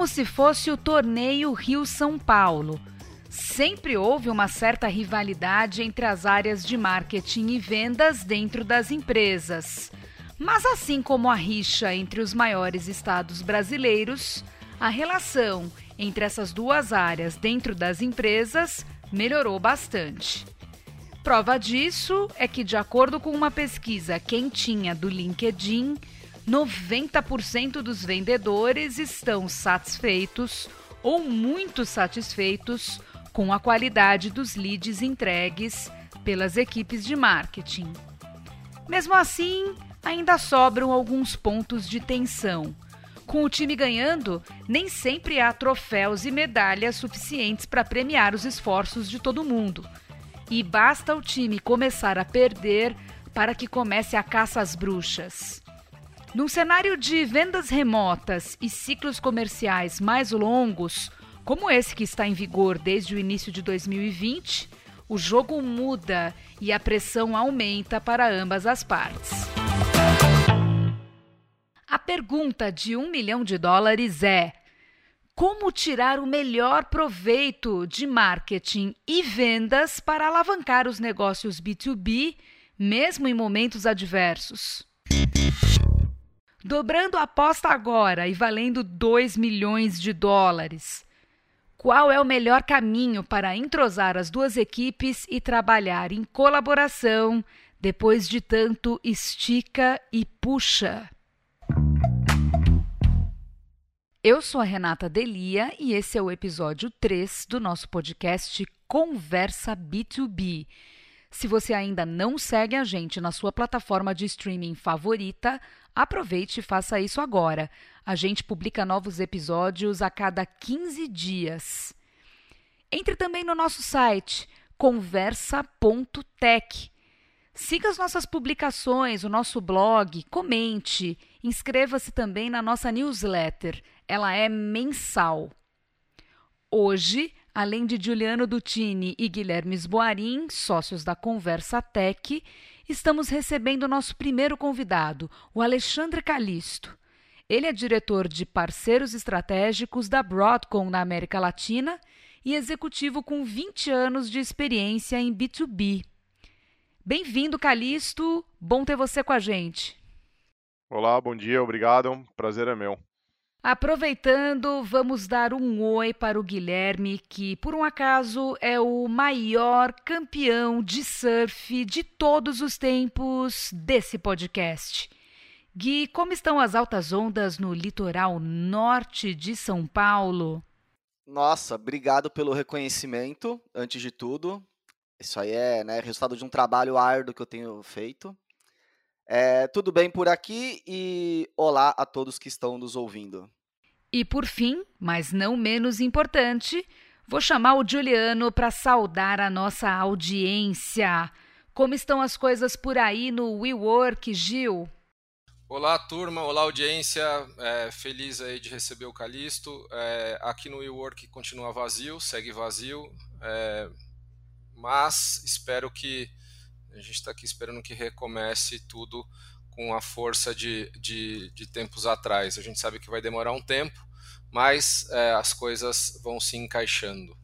como se fosse o torneio Rio-São Paulo. Sempre houve uma certa rivalidade entre as áreas de marketing e vendas dentro das empresas. Mas, assim como a rixa entre os maiores estados brasileiros, a relação entre essas duas áreas dentro das empresas melhorou bastante. Prova disso é que, de acordo com uma pesquisa quentinha do LinkedIn, 90% dos vendedores estão satisfeitos ou muito satisfeitos com a qualidade dos leads entregues pelas equipes de marketing. Mesmo assim, ainda sobram alguns pontos de tensão. Com o time ganhando, nem sempre há troféus e medalhas suficientes para premiar os esforços de todo mundo. E basta o time começar a perder para que comece a caça às bruxas. Num cenário de vendas remotas e ciclos comerciais mais longos, como esse que está em vigor desde o início de 2020, o jogo muda e a pressão aumenta para ambas as partes. A pergunta de um milhão de dólares é: como tirar o melhor proveito de marketing e vendas para alavancar os negócios B2B, mesmo em momentos adversos? Dobrando a aposta agora e valendo 2 milhões de dólares. Qual é o melhor caminho para entrosar as duas equipes e trabalhar em colaboração depois de tanto estica e puxa? Eu sou a Renata Delia e esse é o episódio 3 do nosso podcast Conversa B2B. Se você ainda não segue a gente na sua plataforma de streaming favorita, aproveite e faça isso agora. A gente publica novos episódios a cada 15 dias. Entre também no nosso site conversa.tech. Siga as nossas publicações, o nosso blog, comente, inscreva-se também na nossa newsletter ela é mensal. Hoje, além de Juliano Dutini e Guilherme Sboarim, sócios da Conversa Tech, estamos recebendo nosso primeiro convidado, o Alexandre Calisto. Ele é diretor de parceiros estratégicos da Broadcom na América Latina e executivo com 20 anos de experiência em B2B. Bem-vindo, Calisto. Bom ter você com a gente. Olá, bom dia, obrigado. Prazer é meu. Aproveitando, vamos dar um oi para o Guilherme, que por um acaso é o maior campeão de surf de todos os tempos desse podcast. Gui, como estão as altas ondas no litoral norte de São Paulo? Nossa, obrigado pelo reconhecimento, antes de tudo. Isso aí é né, resultado de um trabalho árduo que eu tenho feito. É, tudo bem por aqui e olá a todos que estão nos ouvindo. E por fim, mas não menos importante, vou chamar o Juliano para saudar a nossa audiência. Como estão as coisas por aí no WeWork, Gil? Olá, turma. Olá, audiência. É, feliz aí de receber o Calisto. É, aqui no WeWork continua vazio, segue vazio. É, mas espero que a gente está aqui esperando que recomece tudo com a força de, de, de, tempos atrás. A gente sabe que vai demorar um tempo, mas é, as coisas vão se encaixando.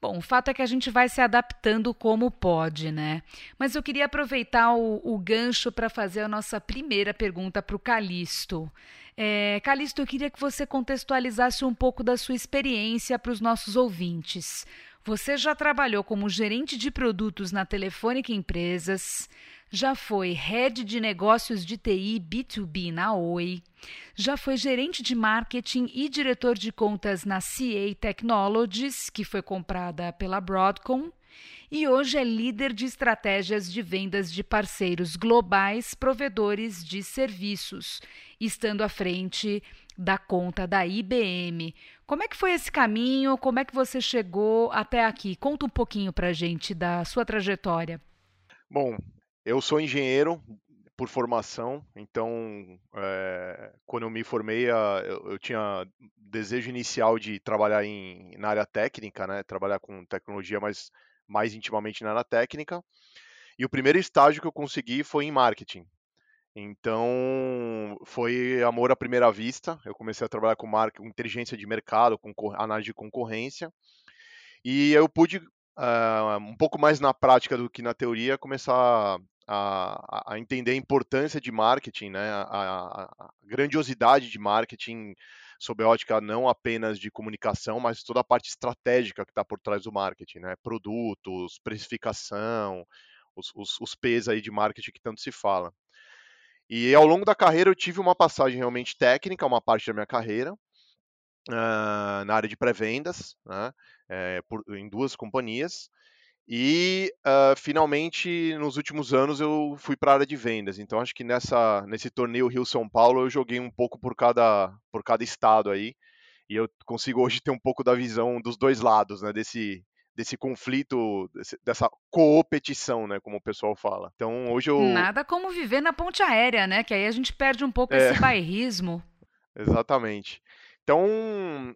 Bom, o fato é que a gente vai se adaptando como pode, né? Mas eu queria aproveitar o, o gancho para fazer a nossa primeira pergunta para o Calixto. É, Calixto, eu queria que você contextualizasse um pouco da sua experiência para os nossos ouvintes. Você já trabalhou como gerente de produtos na Telefônica Empresas, já foi head de negócios de TI B2B na Oi, já foi gerente de marketing e diretor de contas na CA Technologies, que foi comprada pela Broadcom, e hoje é líder de estratégias de vendas de parceiros globais provedores de serviços, estando à frente da conta da IBM. Como é que foi esse caminho? Como é que você chegou até aqui? Conta um pouquinho para gente da sua trajetória. Bom, eu sou engenheiro por formação, então é, quando eu me formei, eu, eu, tinha desejo inicial de trabalhar em, na área técnica, né? Trabalhar com tecnologia, mas mais intimamente na área técnica. E o primeiro estágio que eu consegui foi em marketing. Então, foi amor à primeira vista. Eu comecei a trabalhar com marca, com inteligência de mercado, com análise de concorrência. E eu pude, uh, um pouco mais na prática do que na teoria, começar a, a entender a importância de marketing, né? a, a, a grandiosidade de marketing sob a ótica não apenas de comunicação, mas toda a parte estratégica que está por trás do marketing, né? Produtos, precificação, os, os, os P's aí de marketing que tanto se fala. E ao longo da carreira eu tive uma passagem realmente técnica, uma parte da minha carreira, uh, na área de pré-vendas, né? é, em duas companhias. E uh, finalmente, nos últimos anos, eu fui para a área de vendas. Então, acho que nessa, nesse torneio Rio-São Paulo, eu joguei um pouco por cada, por cada estado aí. E eu consigo hoje ter um pouco da visão dos dois lados, né? Desse, desse conflito, dessa competição, né, como o pessoal fala. Então, hoje eu Nada como viver na ponte aérea, né, que aí a gente perde um pouco é... esse bairrismo. Exatamente. Então,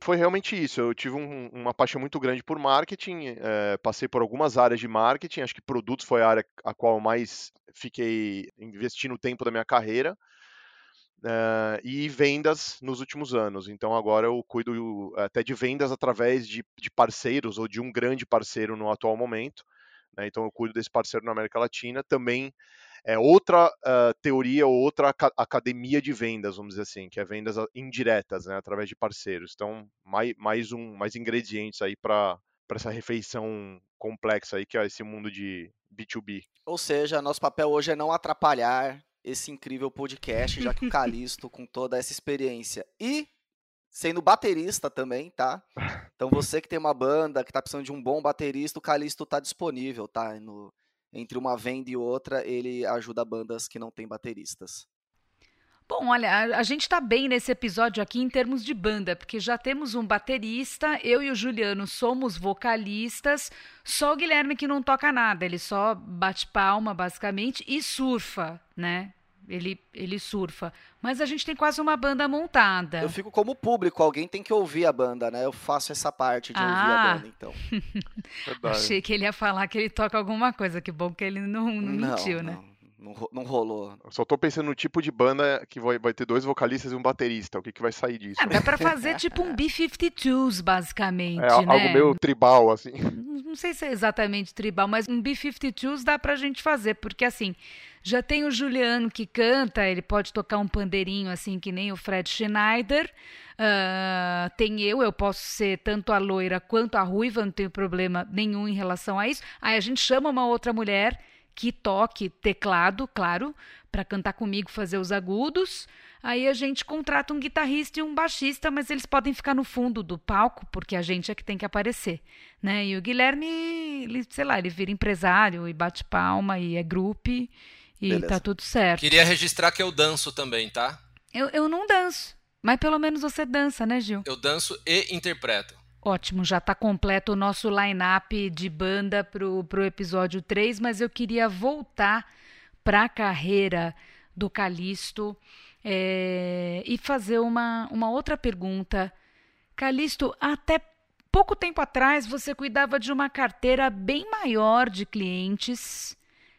foi realmente isso. Eu tive um, uma paixão muito grande por marketing, é, passei por algumas áreas de marketing, acho que produtos foi a área a qual eu mais fiquei investindo tempo da minha carreira, é, e vendas nos últimos anos. Então, agora eu cuido até de vendas através de, de parceiros ou de um grande parceiro no atual momento. Né? Então, eu cuido desse parceiro na América Latina. Também é outra uh, teoria ou outra academia de vendas, vamos dizer assim, que é vendas indiretas, né, através de parceiros. Então, mais, mais um, mais ingredientes aí para para essa refeição complexa aí que é esse mundo de B2B. Ou seja, nosso papel hoje é não atrapalhar esse incrível podcast, já que o Calisto, com toda essa experiência e sendo baterista também, tá? Então você que tem uma banda, que tá precisando de um bom baterista, o Calisto tá disponível, tá? No, entre uma venda e outra, ele ajuda bandas que não têm bateristas. Bom, olha, a, a gente está bem nesse episódio aqui em termos de banda, porque já temos um baterista, eu e o Juliano somos vocalistas, só o Guilherme que não toca nada, ele só bate palma, basicamente, e surfa, né? Ele, ele surfa. Mas a gente tem quase uma banda montada. Eu fico como público, alguém tem que ouvir a banda, né? Eu faço essa parte de ah. ouvir a ah. banda, então. Achei que ele ia falar que ele toca alguma coisa. Que bom que ele não, não, não mentiu, né? não. né? Não, não rolou. Eu só tô pensando no tipo de banda que vai, vai ter dois vocalistas e um baterista. O que, que vai sair disso? Ah, dá pra fazer tipo um B-52s, basicamente. É, né? algo meio tribal, assim. Não sei se é exatamente tribal, mas um B-52s dá pra gente fazer, porque assim. Já tem o Juliano que canta, ele pode tocar um pandeirinho assim que nem o Fred Schneider. Uh, tem eu, eu posso ser tanto a loira quanto a ruiva, não tenho problema nenhum em relação a isso. Aí a gente chama uma outra mulher que toque teclado, claro, para cantar comigo, fazer os agudos. Aí a gente contrata um guitarrista e um baixista, mas eles podem ficar no fundo do palco, porque a gente é que tem que aparecer, né? E o Guilherme, ele, sei lá, ele vira empresário e bate palma e é grupo e Beleza. tá tudo certo. Queria registrar que eu danço também, tá? Eu, eu não danço, mas pelo menos você dança, né, Gil? Eu danço e interpreto. Ótimo, já está completo o nosso line-up de banda para o episódio 3, mas eu queria voltar para a carreira do Calisto é, e fazer uma, uma outra pergunta. Calisto, até pouco tempo atrás você cuidava de uma carteira bem maior de clientes,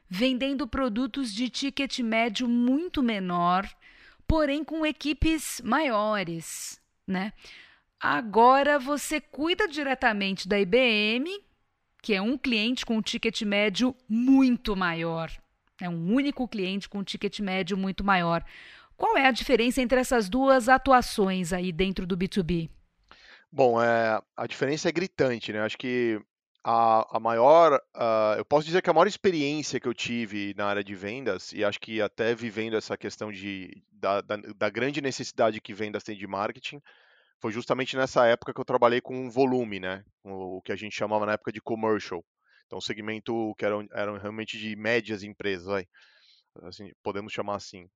vendendo produtos de ticket médio muito menor, porém com equipes maiores, né? Agora você cuida diretamente da IBM, que é um cliente com um ticket médio muito maior. É um único cliente com um ticket médio muito maior. Qual é a diferença entre essas duas atuações aí dentro do B2B? Bom, é, a diferença é gritante, né? Acho que a, a maior, uh, eu posso dizer que a maior experiência que eu tive na área de vendas, e acho que até vivendo essa questão de, da, da, da grande necessidade que vendas tem de marketing, foi justamente nessa época que eu trabalhei com volume, né? O que a gente chamava na época de commercial. Então, segmento que eram, eram realmente de médias empresas, vai. Assim, podemos chamar assim.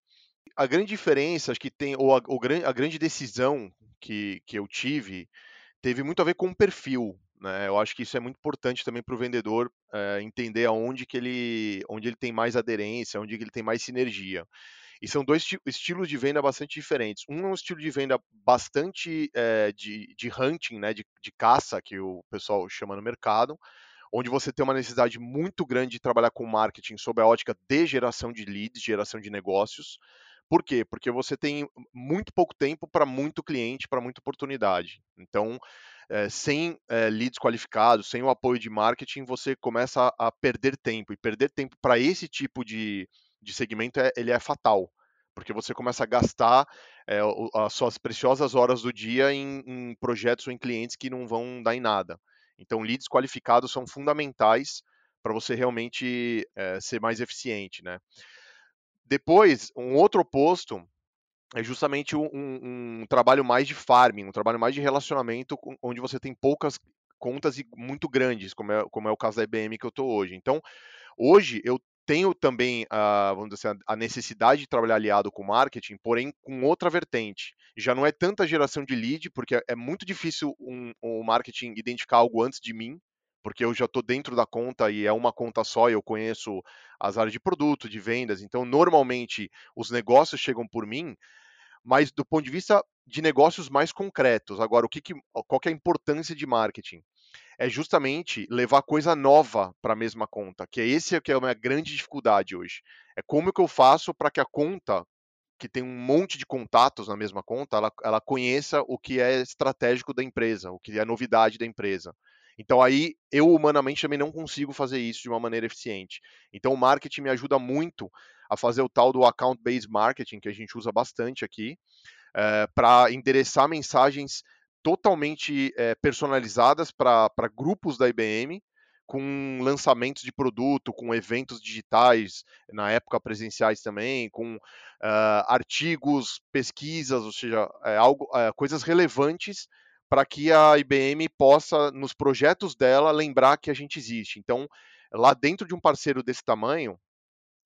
A grande diferença, acho que tem, ou a, a grande decisão que, que eu tive, teve muito a ver com o perfil. Né? Eu acho que isso é muito importante também para o vendedor é, entender aonde que ele, onde ele tem mais aderência, onde ele tem mais sinergia. E são dois estilos de venda bastante diferentes. Um é um estilo de venda bastante é, de, de hunting, né, de, de caça, que o pessoal chama no mercado. onde você tem uma necessidade muito grande de trabalhar com marketing sob a ótica de geração de leads, geração de negócios. Por quê? Porque você tem muito pouco tempo para muito cliente, para muita oportunidade. Então, é, sem é, leads qualificados, sem o apoio de marketing, você começa a, a perder tempo. E perder tempo para esse tipo de, de segmento é, ele é fatal, porque você começa a gastar é, as suas preciosas horas do dia em, em projetos ou em clientes que não vão dar em nada. Então, leads qualificados são fundamentais para você realmente é, ser mais eficiente, né? Depois, um outro oposto é justamente um, um, trabalho mais de farming, um trabalho mais de relacionamento, onde você tem poucas contas e muito grandes, como é, como é o caso da IBM que eu estou hoje. Então, hoje eu tenho também a, vamos dizer assim, a necessidade de trabalhar aliado com marketing, porém com outra vertente. Já não é tanta geração de lead, porque é muito difícil um, um marketing identificar algo antes de mim, porque eu já estou dentro da conta e é uma conta só e eu conheço as áreas de produto, de vendas. Então, normalmente, os negócios chegam por mim, mas do ponto de vista de negócios mais concretos. Agora, o que, que qual que é a importância de marketing? É justamente levar coisa nova para a mesma conta, que é esse que é a minha grande dificuldade hoje. É como que eu faço para que a conta que tem um monte de contatos na mesma conta, ela, ela conheça o que é estratégico da empresa, o que é novidade da empresa. Então aí eu humanamente também não consigo fazer isso de uma maneira eficiente. Então o marketing me ajuda muito a fazer o tal do account based marketing que a gente usa bastante aqui é, eh, para endereçar mensagens totalmente é, personalizadas para grupos da IBM com lançamentos de produto, com eventos digitais, na época presenciais também, com uh, artigos, pesquisas, ou seja, é, algo, é, coisas relevantes para que a IBM possa, nos projetos dela, lembrar que a gente existe. Então, lá dentro de um parceiro desse tamanho,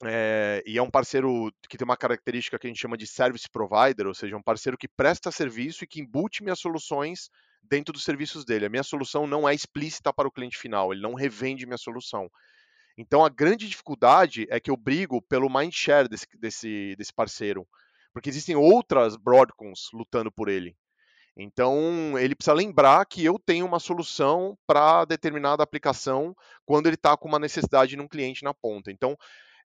é, e é um parceiro que tem uma característica que a gente chama de service provider, ou seja, um parceiro que presta serviço e que embute minhas soluções dentro dos serviços dele. A minha solução não é explícita para o cliente final, ele não revende minha solução. Então a grande dificuldade é que eu brigo pelo mind share desse, desse, desse parceiro, porque existem outras Broadcoms lutando por ele. Então, ele precisa lembrar que eu tenho uma solução para determinada aplicação quando ele está com uma necessidade num cliente na ponta. Então,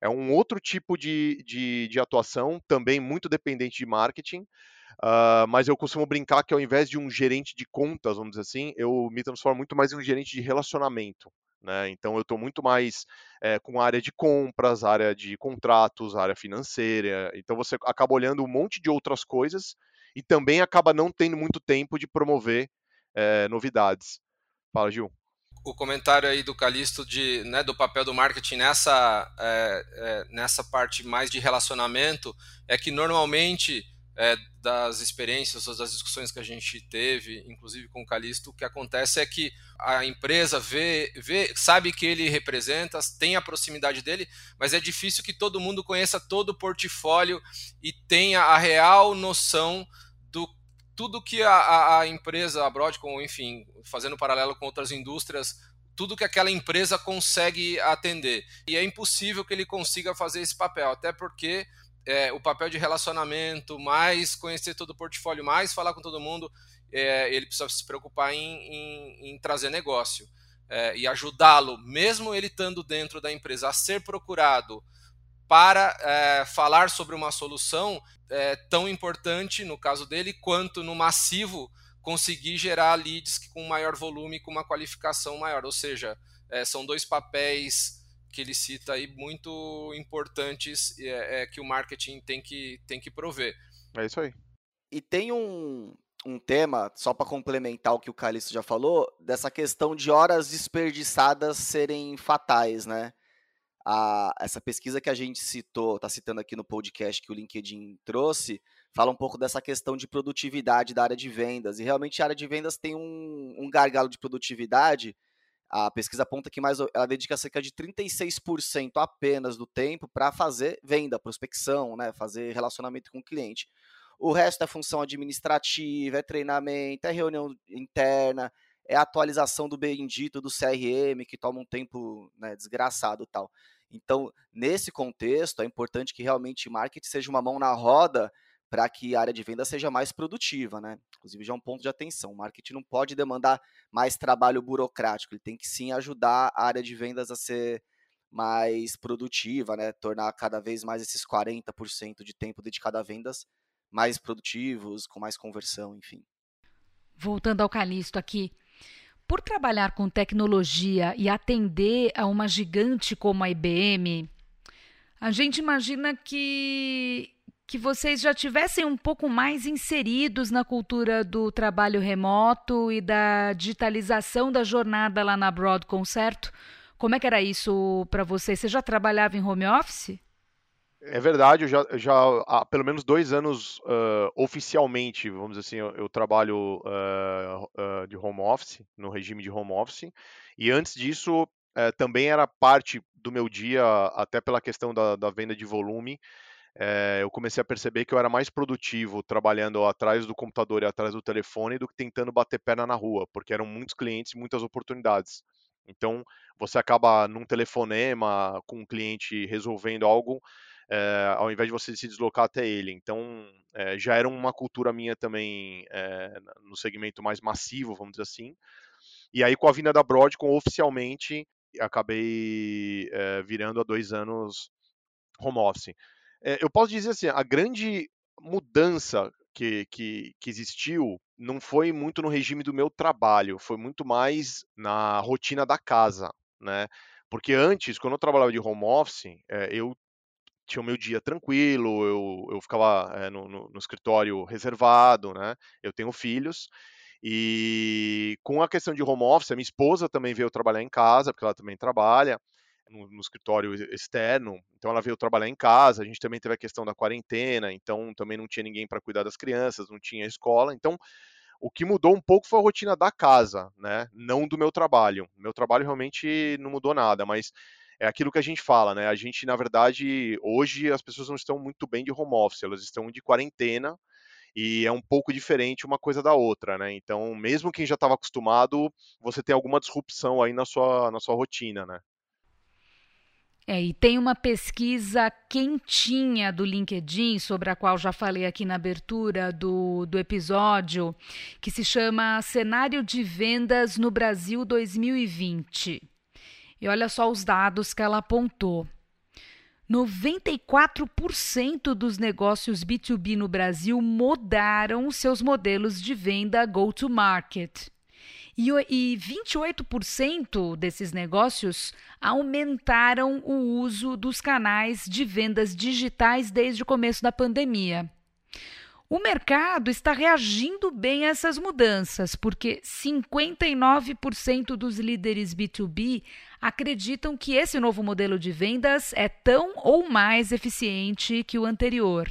é um outro tipo de, de, de atuação, também muito dependente de marketing, uh, mas eu costumo brincar que ao invés de um gerente de contas, vamos dizer assim, eu me transformo muito mais em um gerente de relacionamento. Né? Então eu estou muito mais é, com área de compras, área de contratos, área financeira. Então você acaba olhando um monte de outras coisas e também acaba não tendo muito tempo de promover é, novidades. Fala, Gil. O comentário aí do Calixto de, né, do papel do marketing nessa, é, é, nessa parte mais de relacionamento é que normalmente é, das experiências ou das discussões que a gente teve, inclusive com o Calixto, o que acontece é que a empresa vê, vê, sabe que ele representa, tem a proximidade dele, mas é difícil que todo mundo conheça todo o portfólio e tenha a real noção tudo que a, a empresa, a Broadcom, enfim, fazendo paralelo com outras indústrias, tudo que aquela empresa consegue atender. E é impossível que ele consiga fazer esse papel, até porque é, o papel de relacionamento, mais conhecer todo o portfólio, mais falar com todo mundo, é, ele precisa se preocupar em, em, em trazer negócio é, e ajudá-lo, mesmo ele estando dentro da empresa, a ser procurado para é, falar sobre uma solução é, tão importante, no caso dele, quanto no massivo conseguir gerar leads com maior volume, com uma qualificação maior. Ou seja, é, são dois papéis que ele cita aí muito importantes é, é, que o marketing tem que, tem que prover. É isso aí. E tem um, um tema, só para complementar o que o Calixto já falou, dessa questão de horas desperdiçadas serem fatais, né? A, essa pesquisa que a gente citou, está citando aqui no podcast que o LinkedIn trouxe, fala um pouco dessa questão de produtividade da área de vendas. E realmente a área de vendas tem um, um gargalo de produtividade a pesquisa aponta que mais ela dedica cerca de 36% apenas do tempo para fazer venda, prospecção, né, fazer relacionamento com o cliente. O resto é função administrativa, é treinamento, é reunião interna, é atualização do bendito do CRM, que toma um tempo né, desgraçado tal. Então, nesse contexto, é importante que realmente marketing seja uma mão na roda para que a área de venda seja mais produtiva, né? Inclusive já é um ponto de atenção. O marketing não pode demandar mais trabalho burocrático, ele tem que sim ajudar a área de vendas a ser mais produtiva, né? Tornar cada vez mais esses 40% de tempo dedicado a vendas mais produtivos, com mais conversão, enfim. Voltando ao Calixto aqui, por trabalhar com tecnologia e atender a uma gigante como a IBM, a gente imagina que que vocês já tivessem um pouco mais inseridos na cultura do trabalho remoto e da digitalização da jornada lá na Broadcom, certo? Como é que era isso para você? Você já trabalhava em home office? É verdade, eu já, já há pelo menos dois anos uh, oficialmente, vamos dizer assim, eu, eu trabalho uh, uh, de home office, no regime de home office, e antes disso também era parte do meu dia, até pela questão da, da venda de volume, é, eu comecei a perceber que eu era mais produtivo trabalhando atrás do computador e atrás do telefone do que tentando bater perna na rua, porque eram muitos clientes e muitas oportunidades. Então, você acaba num telefonema com um cliente resolvendo algo, é, ao invés de você se deslocar até ele. Então, é, já era uma cultura minha também é, no segmento mais massivo, vamos dizer assim. E aí, com a vinda da Broadcom, oficialmente, acabei virando há dois anos home office. eu posso dizer assim, a grande mudança que, que, que, existiu não foi muito no regime do meu trabalho, foi muito mais na rotina da casa, né? Porque antes, quando eu trabalhava de home office, é, eu tinha o meu dia tranquilo, eu, eu ficava é, no, no, no, escritório reservado, né? Eu tenho filhos. E com a questão de home office, a minha esposa também veio trabalhar em casa, porque ela também trabalha no, no, escritório externo, então ela veio trabalhar em casa. A gente também teve a questão da quarentena, então também não tinha ninguém para cuidar das crianças, não tinha escola. Então o que mudou um pouco foi a rotina da casa, né? Não do meu trabalho. Meu trabalho realmente não mudou nada, mas é aquilo que a gente fala, né? A gente, na verdade, hoje as pessoas não estão muito bem de home office, elas estão de quarentena e é um pouco diferente uma coisa da outra, né? Então, mesmo quem já estava acostumado, você tem alguma disrupção aí na sua, na sua rotina, né? É, e tem uma pesquisa quentinha do LinkedIn, sobre a qual já falei aqui na abertura do, do episódio, que se chama Cenário de Vendas no Brasil 2020. E olha só os dados que ela apontou. 94% dos negócios B2B no Brasil mudaram seus modelos de venda go-to-market. E, e 28% desses negócios aumentaram o uso dos canais de vendas digitais desde o começo da pandemia. O mercado está reagindo bem a essas mudanças, porque 59% dos líderes B2B acreditam que esse novo modelo de vendas é tão ou mais eficiente que o anterior.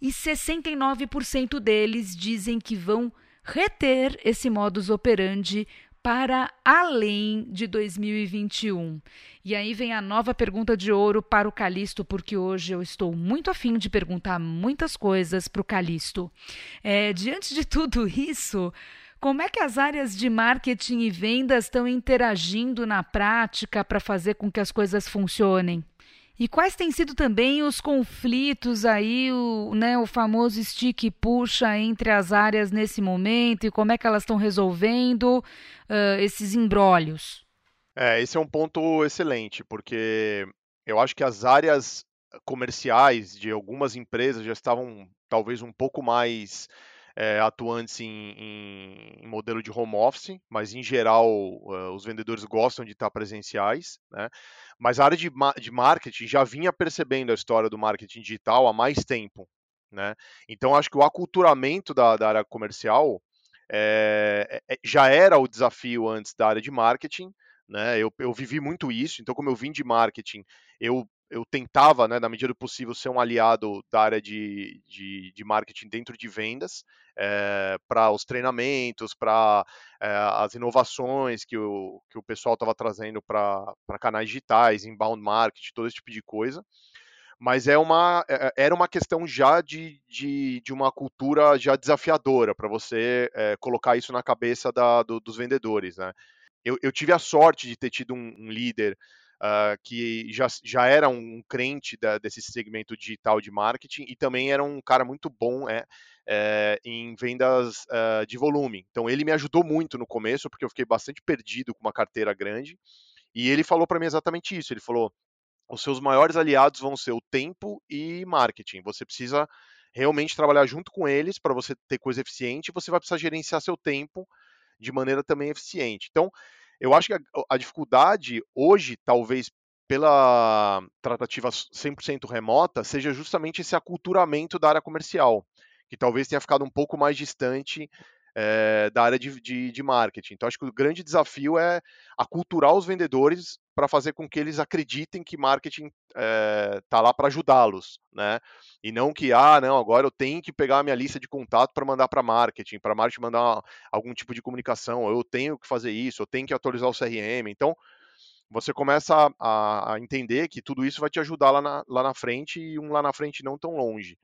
E 69% deles dizem que vão reter esse modus operandi para além de 2021. E aí vem a nova pergunta de ouro para o Calixto, porque hoje eu estou muito afim de perguntar muitas coisas para o Calixto. É, diante de tudo isso, como é que as áreas de marketing e vendas estão interagindo na prática para fazer com que as coisas funcionem? E quais têm sido também os conflitos aí, o, né, o famoso stick puxa entre as áreas nesse momento e como é que elas estão resolvendo uh, esses embrólios? É, esse é um ponto excelente, porque eu acho que as áreas comerciais de algumas empresas já estavam talvez um pouco mais é, atuantes em, em, modelo de home office, mas em geral uh, os vendedores gostam de estar presenciais, né? Mas a área de, de marketing já vinha percebendo a história do marketing digital há mais tempo, né? Então acho que o aculturamento da, da área comercial é, já era o desafio antes da área de marketing, né? Eu, eu vivi muito isso, então como eu vim de marketing, eu eu tentava, né, na medida do possível, ser um aliado da área de, de, de marketing dentro de vendas, é, para os treinamentos, para é, as inovações que o, que o pessoal estava trazendo para canais digitais, inbound marketing, todo esse tipo de coisa. Mas é uma, é, era uma questão já de, de, de uma cultura já desafiadora para você colocar isso na cabeça da, do, dos vendedores. Né? Eu, eu, tive a sorte de ter tido um, um líder uh, que já, já era um crente da, desse segmento digital de marketing e também era um cara muito bom é, é, em vendas uh, de volume. Então ele me ajudou muito no começo, porque eu fiquei bastante perdido com uma carteira grande. E ele falou para mim exatamente isso. Ele falou: os seus maiores aliados vão ser o tempo e marketing. Você precisa realmente trabalhar junto com eles para você ter coisa eficiente. Você vai precisar gerenciar seu tempo de maneira também eficiente. Então, eu acho que a, a dificuldade hoje, talvez pela tratativa 100% remota, seja justamente esse aculturamento da área comercial, que talvez tenha ficado um pouco mais distante é, da área de, de, de, marketing. Então, acho que o grande desafio é aculturar os vendedores para fazer com que eles acreditem que marketing está eh, lá para ajudá-los, né? E não que, ah, não, agora eu tenho que pegar a minha lista de contato para mandar para marketing, para marketing mandar algum tipo de comunicação, eu tenho que fazer isso, eu tenho que atualizar o CRM. Então, você começa a, a entender que tudo isso vai te ajudar lá na, lá na frente e um lá na frente não tão longe.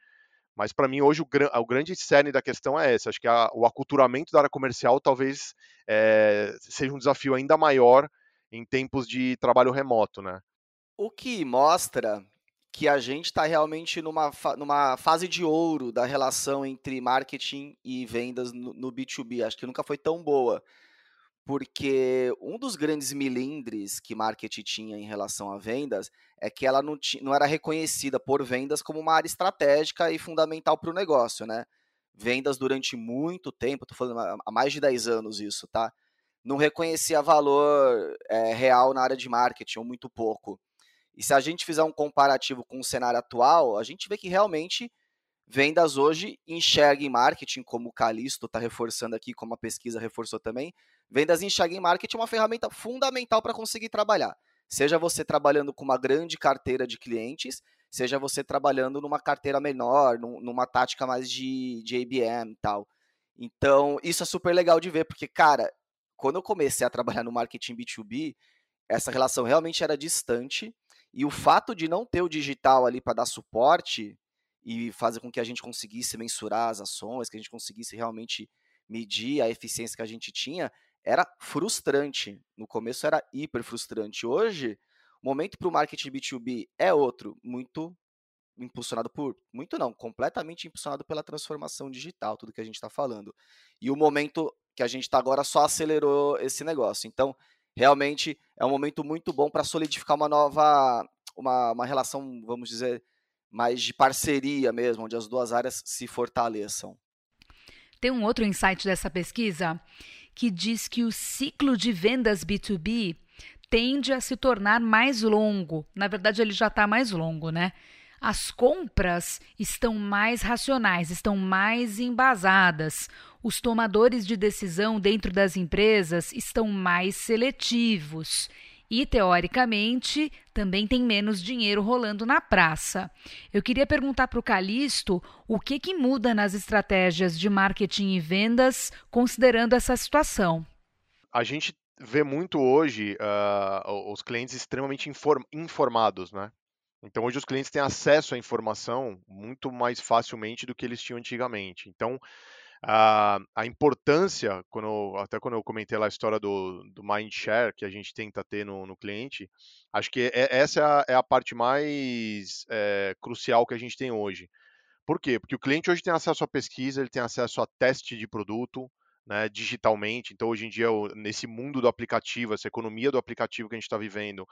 Mas para mim hoje o, o, grande cerne da questão é esse. Acho que a, o aculturamento da área comercial talvez é, seja um desafio ainda maior em tempos de trabalho remoto, né? O que mostra que a gente está realmente numa, numa fase de ouro da relação entre marketing e vendas no, no B2B. Acho que nunca foi tão boa porque um dos grandes milindres que marketing tinha em relação a vendas é que ela não, não era reconhecida por vendas como uma área estratégica e fundamental para o negócio, né? Vendas durante muito tempo, estou falando há mais de 10 anos isso, tá? Não reconhecia valor é, real na área de marketing, ou muito pouco. E se a gente fizer um comparativo com o cenário atual, a gente vê que realmente vendas hoje enxerga em marketing, como o Calisto está reforçando aqui, como a pesquisa reforçou também, Vendas em Shag Market é uma ferramenta fundamental para conseguir trabalhar. Seja você trabalhando com uma grande carteira de clientes, seja você trabalhando numa carteira menor, numa tática mais de, de ABM e tal. Então, isso é super legal de ver, porque, cara, quando eu comecei a trabalhar no marketing B2B, essa relação realmente era distante. E o fato de não ter o digital ali para dar suporte e fazer com que a gente conseguisse mensurar as ações, que a gente conseguisse realmente medir a eficiência que a gente tinha, era frustrante. No começo era hiper frustrante. Hoje, o momento para o marketing B2B é outro, muito impulsionado por. Muito não, completamente impulsionado pela transformação digital, tudo que a gente está falando. E o momento que a gente está agora só acelerou esse negócio. Então, realmente é um momento muito bom para solidificar uma nova. Uma, uma relação, vamos dizer, mais de parceria mesmo, onde as duas áreas se fortaleçam. Tem um outro insight dessa pesquisa que diz que o ciclo de vendas B2B tende a se tornar mais longo. Na verdade, ele já está mais longo, né? As compras estão mais racionais, estão mais embasadas. Os tomadores de decisão dentro das empresas estão mais seletivos e, teoricamente, também tem menos dinheiro rolando na praça. Eu queria perguntar para o Calixto o que, que muda nas estratégias de marketing e vendas considerando essa situação. A gente vê muito hoje uh, os clientes extremamente inform informados, né? Então hoje os clientes têm acesso à informação muito mais facilmente do que eles tinham antigamente. Então a, a importância, quando, até quando eu comentei lá a história do, do mind share que a gente tenta ter no, no cliente, acho que é, essa é a, é a, parte mais é, crucial que a gente tem hoje. Por quê? Porque o cliente hoje tem acesso à pesquisa, ele tem acesso a teste de produto, né, digitalmente. Então, hoje em dia, nesse mundo do aplicativo, essa economia do aplicativo que a gente está vivendo,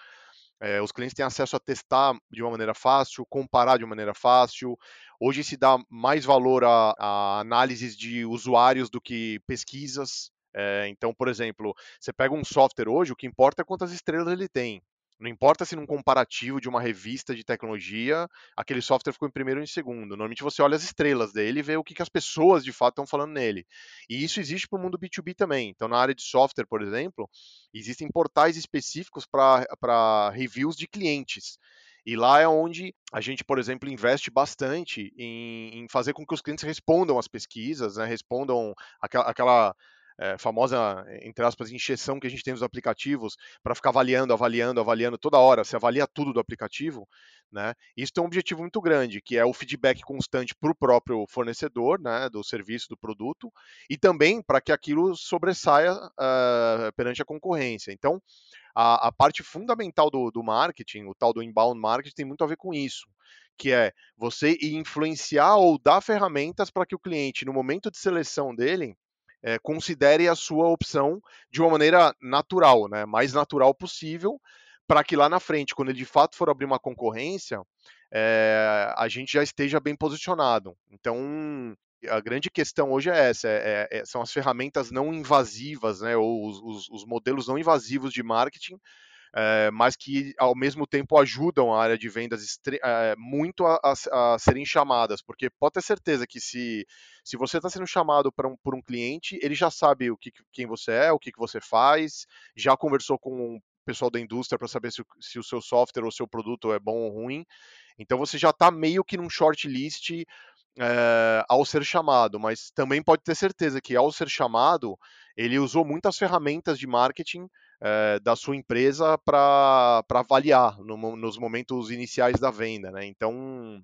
é, os clientes têm acesso a testar de uma maneira fácil, comparar de uma maneira fácil. Hoje se dá mais valor a, a análises de usuários do que pesquisas. É, então, por exemplo, você pega um software hoje, o que importa é quantas estrelas ele tem. Não importa se num comparativo de uma revista de tecnologia, aquele software ficou em primeiro ou em segundo. Normalmente você olha as estrelas dele e vê o que, que as pessoas de fato estão falando nele. E isso existe para o mundo B2B também. Então, na área de software, por exemplo, existem portais específicos para reviews de clientes. E lá é onde a gente, por exemplo, investe bastante em, em fazer com que os clientes respondam às pesquisas, né, respondam aquela, aquela é, famosa, entre aspas, encheção que a gente tem nos aplicativos para ficar avaliando, avaliando, avaliando toda hora, se avalia tudo do aplicativo, né? Isso tem um objetivo muito grande, que é o feedback constante para o próprio fornecedor, né, do serviço, do produto, e também para que aquilo sobressaia uh, perante a concorrência. Então, a, a parte fundamental do, do marketing, o tal do inbound marketing, tem muito a ver com isso que é você influenciar ou dar ferramentas para que o cliente, no momento de seleção dele, é, considere a sua opção de uma maneira natural, né, mais natural possível, para que lá na frente, quando ele de fato for abrir uma concorrência, é, a gente já esteja bem posicionado. Então, a grande questão hoje é essa: é, é, são as ferramentas não invasivas, né, ou os, os, os modelos não invasivos de marketing é, mas que ao mesmo tempo ajudam a área de vendas é, muito a, a, a, serem chamadas, porque pode ter certeza que se, se você está sendo chamado um, por um cliente, ele já sabe o que, quem você é, o que, que você faz, já conversou com o pessoal da indústria para saber se, se o seu software ou seu produto é bom ou ruim. Então você já está meio que num shortlist é, ao ser chamado, mas também pode ter certeza que ao ser chamado, ele usou muitas ferramentas de marketing é, da sua empresa para avaliar no, nos momentos iniciais da venda, né? Então,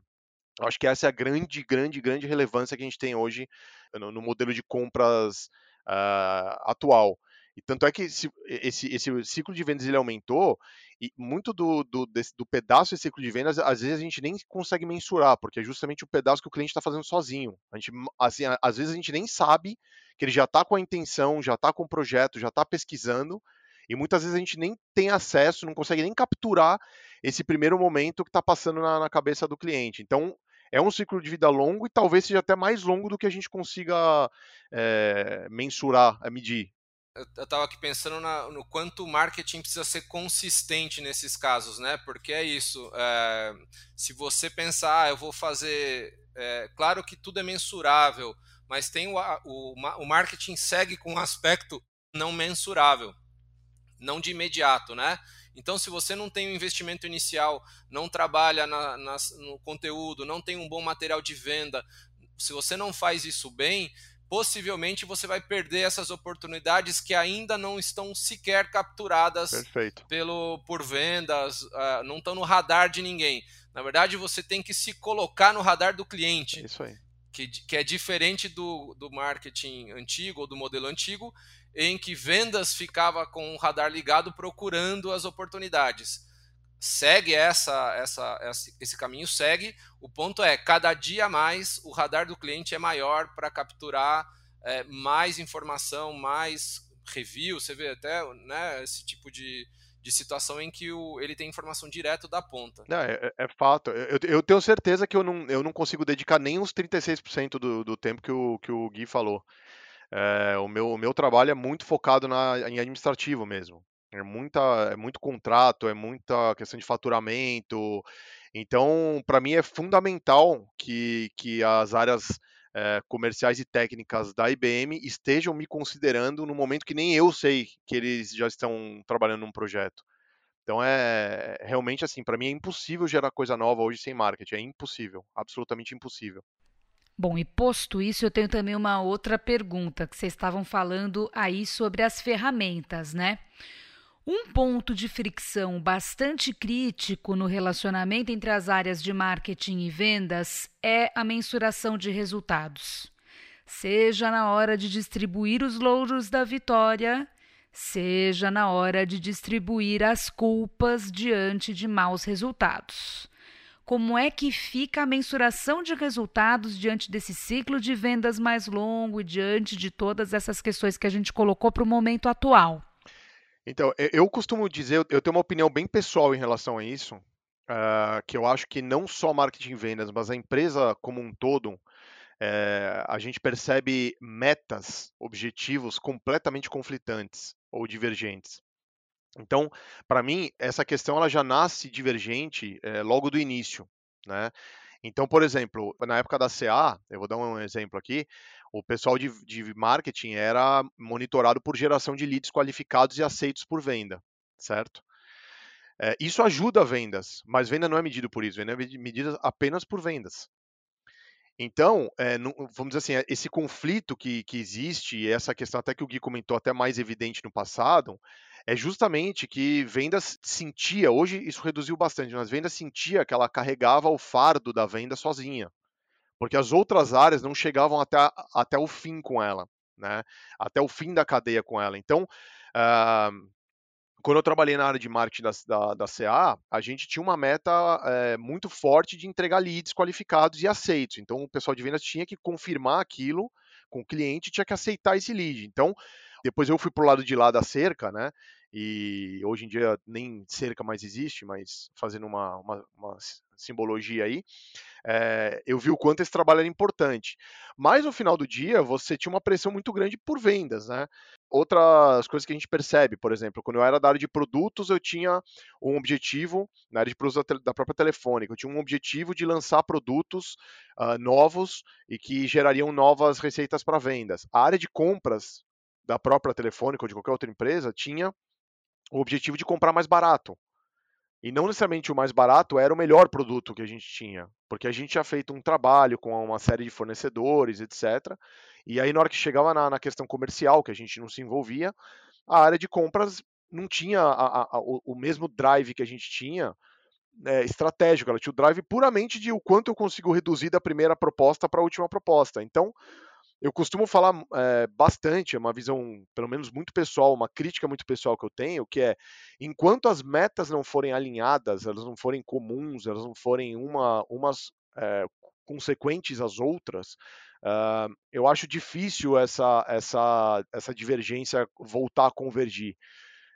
acho que essa é a grande, grande, grande relevância que a gente tem hoje no, no modelo de compras uh, atual. E tanto é que esse, esse, esse, ciclo de vendas ele aumentou e muito do, do, desse, do pedaço desse ciclo de vendas, às vezes a gente nem consegue mensurar, porque é justamente o pedaço que o cliente está fazendo sozinho. A gente, assim, às vezes a gente nem sabe que ele já está com a intenção, já está com o projeto, já está pesquisando, e muitas vezes a gente nem tem acesso, não consegue nem capturar esse primeiro momento que está passando na, na, cabeça do cliente. Então, é um ciclo de vida longo e talvez seja até mais longo do que a gente consiga é, mensurar, medir. Eu estava aqui pensando na, no quanto o marketing precisa ser consistente nesses casos, né? Porque é isso. É, se você pensar, ah, eu vou fazer. É, claro que tudo é mensurável, mas tem o, o, o marketing segue com um aspecto não mensurável não de imediato, né? Então, se você não tem um investimento inicial, não trabalha na, na, no conteúdo, não tem um bom material de venda, se você não faz isso bem, possivelmente você vai perder essas oportunidades que ainda não estão sequer capturadas Perfeito. pelo por vendas, uh, não estão no radar de ninguém. Na verdade, você tem que se colocar no radar do cliente. É isso aí. Que, que é diferente do, do marketing antigo ou do modelo antigo, em que vendas ficava com o radar ligado procurando as oportunidades. Segue essa, essa, esse caminho, segue. O ponto é, cada dia mais o radar do cliente é maior para capturar é, mais informação, mais review. Você vê até né, esse tipo de, de situação em que o, ele tem informação direto da ponta. Não, é, é, fato. Eu, eu, tenho certeza que eu não, eu não consigo dedicar nem uns 36% do, do tempo que o, que o Gui falou. É, o, meu, o meu trabalho é muito focado na, em administrativo mesmo. É, muita, é muito contrato, é muita questão de faturamento. Então, para mim é fundamental que, que as áreas é, comerciais e técnicas da IBM estejam me considerando no momento que nem eu sei que eles já estão trabalhando num projeto. Então é realmente assim, para mim é impossível gerar coisa nova hoje sem marketing, é impossível, absolutamente impossível. Bom, e posto isso, eu tenho também uma outra pergunta que vocês estavam falando aí sobre as ferramentas, né? Um ponto de fricção bastante crítico no relacionamento entre as áreas de marketing e vendas é a mensuração de resultados. Seja na hora de distribuir os louros da vitória, seja na hora de distribuir as culpas diante de maus resultados como é que fica a mensuração de resultados diante desse ciclo de vendas mais longo e diante de todas essas questões que a gente colocou para o momento atual? Então, eu costumo dizer, eu tenho uma opinião bem pessoal em relação a isso, uh, que eu acho que não só marketing e vendas, mas a empresa como um todo, é, a gente percebe metas, objetivos completamente conflitantes ou divergentes. Então, para mim, essa questão ela já nasce divergente é, logo do início, né? Então, por exemplo, na época da CA, eu vou dar um exemplo aqui, o pessoal de, de marketing era monitorado por geração de leads qualificados e aceitos por venda, certo? É, isso ajuda vendas, mas venda não é medido por isso, venda é medida apenas por vendas. Então, é, vamos dizer assim, esse conflito que, que existe, essa questão até que o Gui comentou, até mais evidente no passado, é justamente que vendas sentia, hoje isso reduziu bastante, mas vendas sentia que ela carregava o fardo da venda sozinha, porque as outras áreas não chegavam até, até o fim com ela, né? até o fim da cadeia com ela. Então, uh, quando eu trabalhei na área de marketing da, da, da CA, a gente tinha uma meta é, muito forte de entregar leads qualificados e aceitos. Então, o pessoal de vendas tinha que confirmar aquilo com o cliente, tinha que aceitar esse lead. Então, depois eu fui pro lado de lá da cerca, né? E hoje em dia nem cerca mais existe, mas fazendo uma, uma, uma simbologia aí, é, eu vi o quanto esse trabalho era importante. Mas no final do dia, você tinha uma pressão muito grande por vendas, né? Outras coisas que a gente percebe, por exemplo, quando eu era da área de produtos, eu tinha um objetivo, na área de produtos da própria Telefônica, eu tinha um objetivo de lançar produtos uh, novos e que gerariam novas receitas para vendas. A área de compras da própria Telefônica ou de qualquer outra empresa tinha o objetivo de comprar mais barato. E não necessariamente o mais barato era o melhor produto que a gente tinha, porque a gente tinha feito um trabalho com uma série de fornecedores, etc. E aí, na hora que chegava na, na questão comercial, que a gente não se envolvia, a área de compras não tinha a, a, o, o, mesmo drive que a gente tinha é, estratégico, ela tinha o drive puramente de o quanto eu consigo reduzir da primeira proposta para a última proposta. Então, eu costumo falar é, bastante, é uma visão, pelo menos muito pessoal, uma crítica muito pessoal que eu tenho, que é enquanto as metas não forem alinhadas, elas não forem comuns, elas não forem uma, umas é, consequentes às outras, uh, eu acho difícil essa, essa, essa divergência voltar a convergir.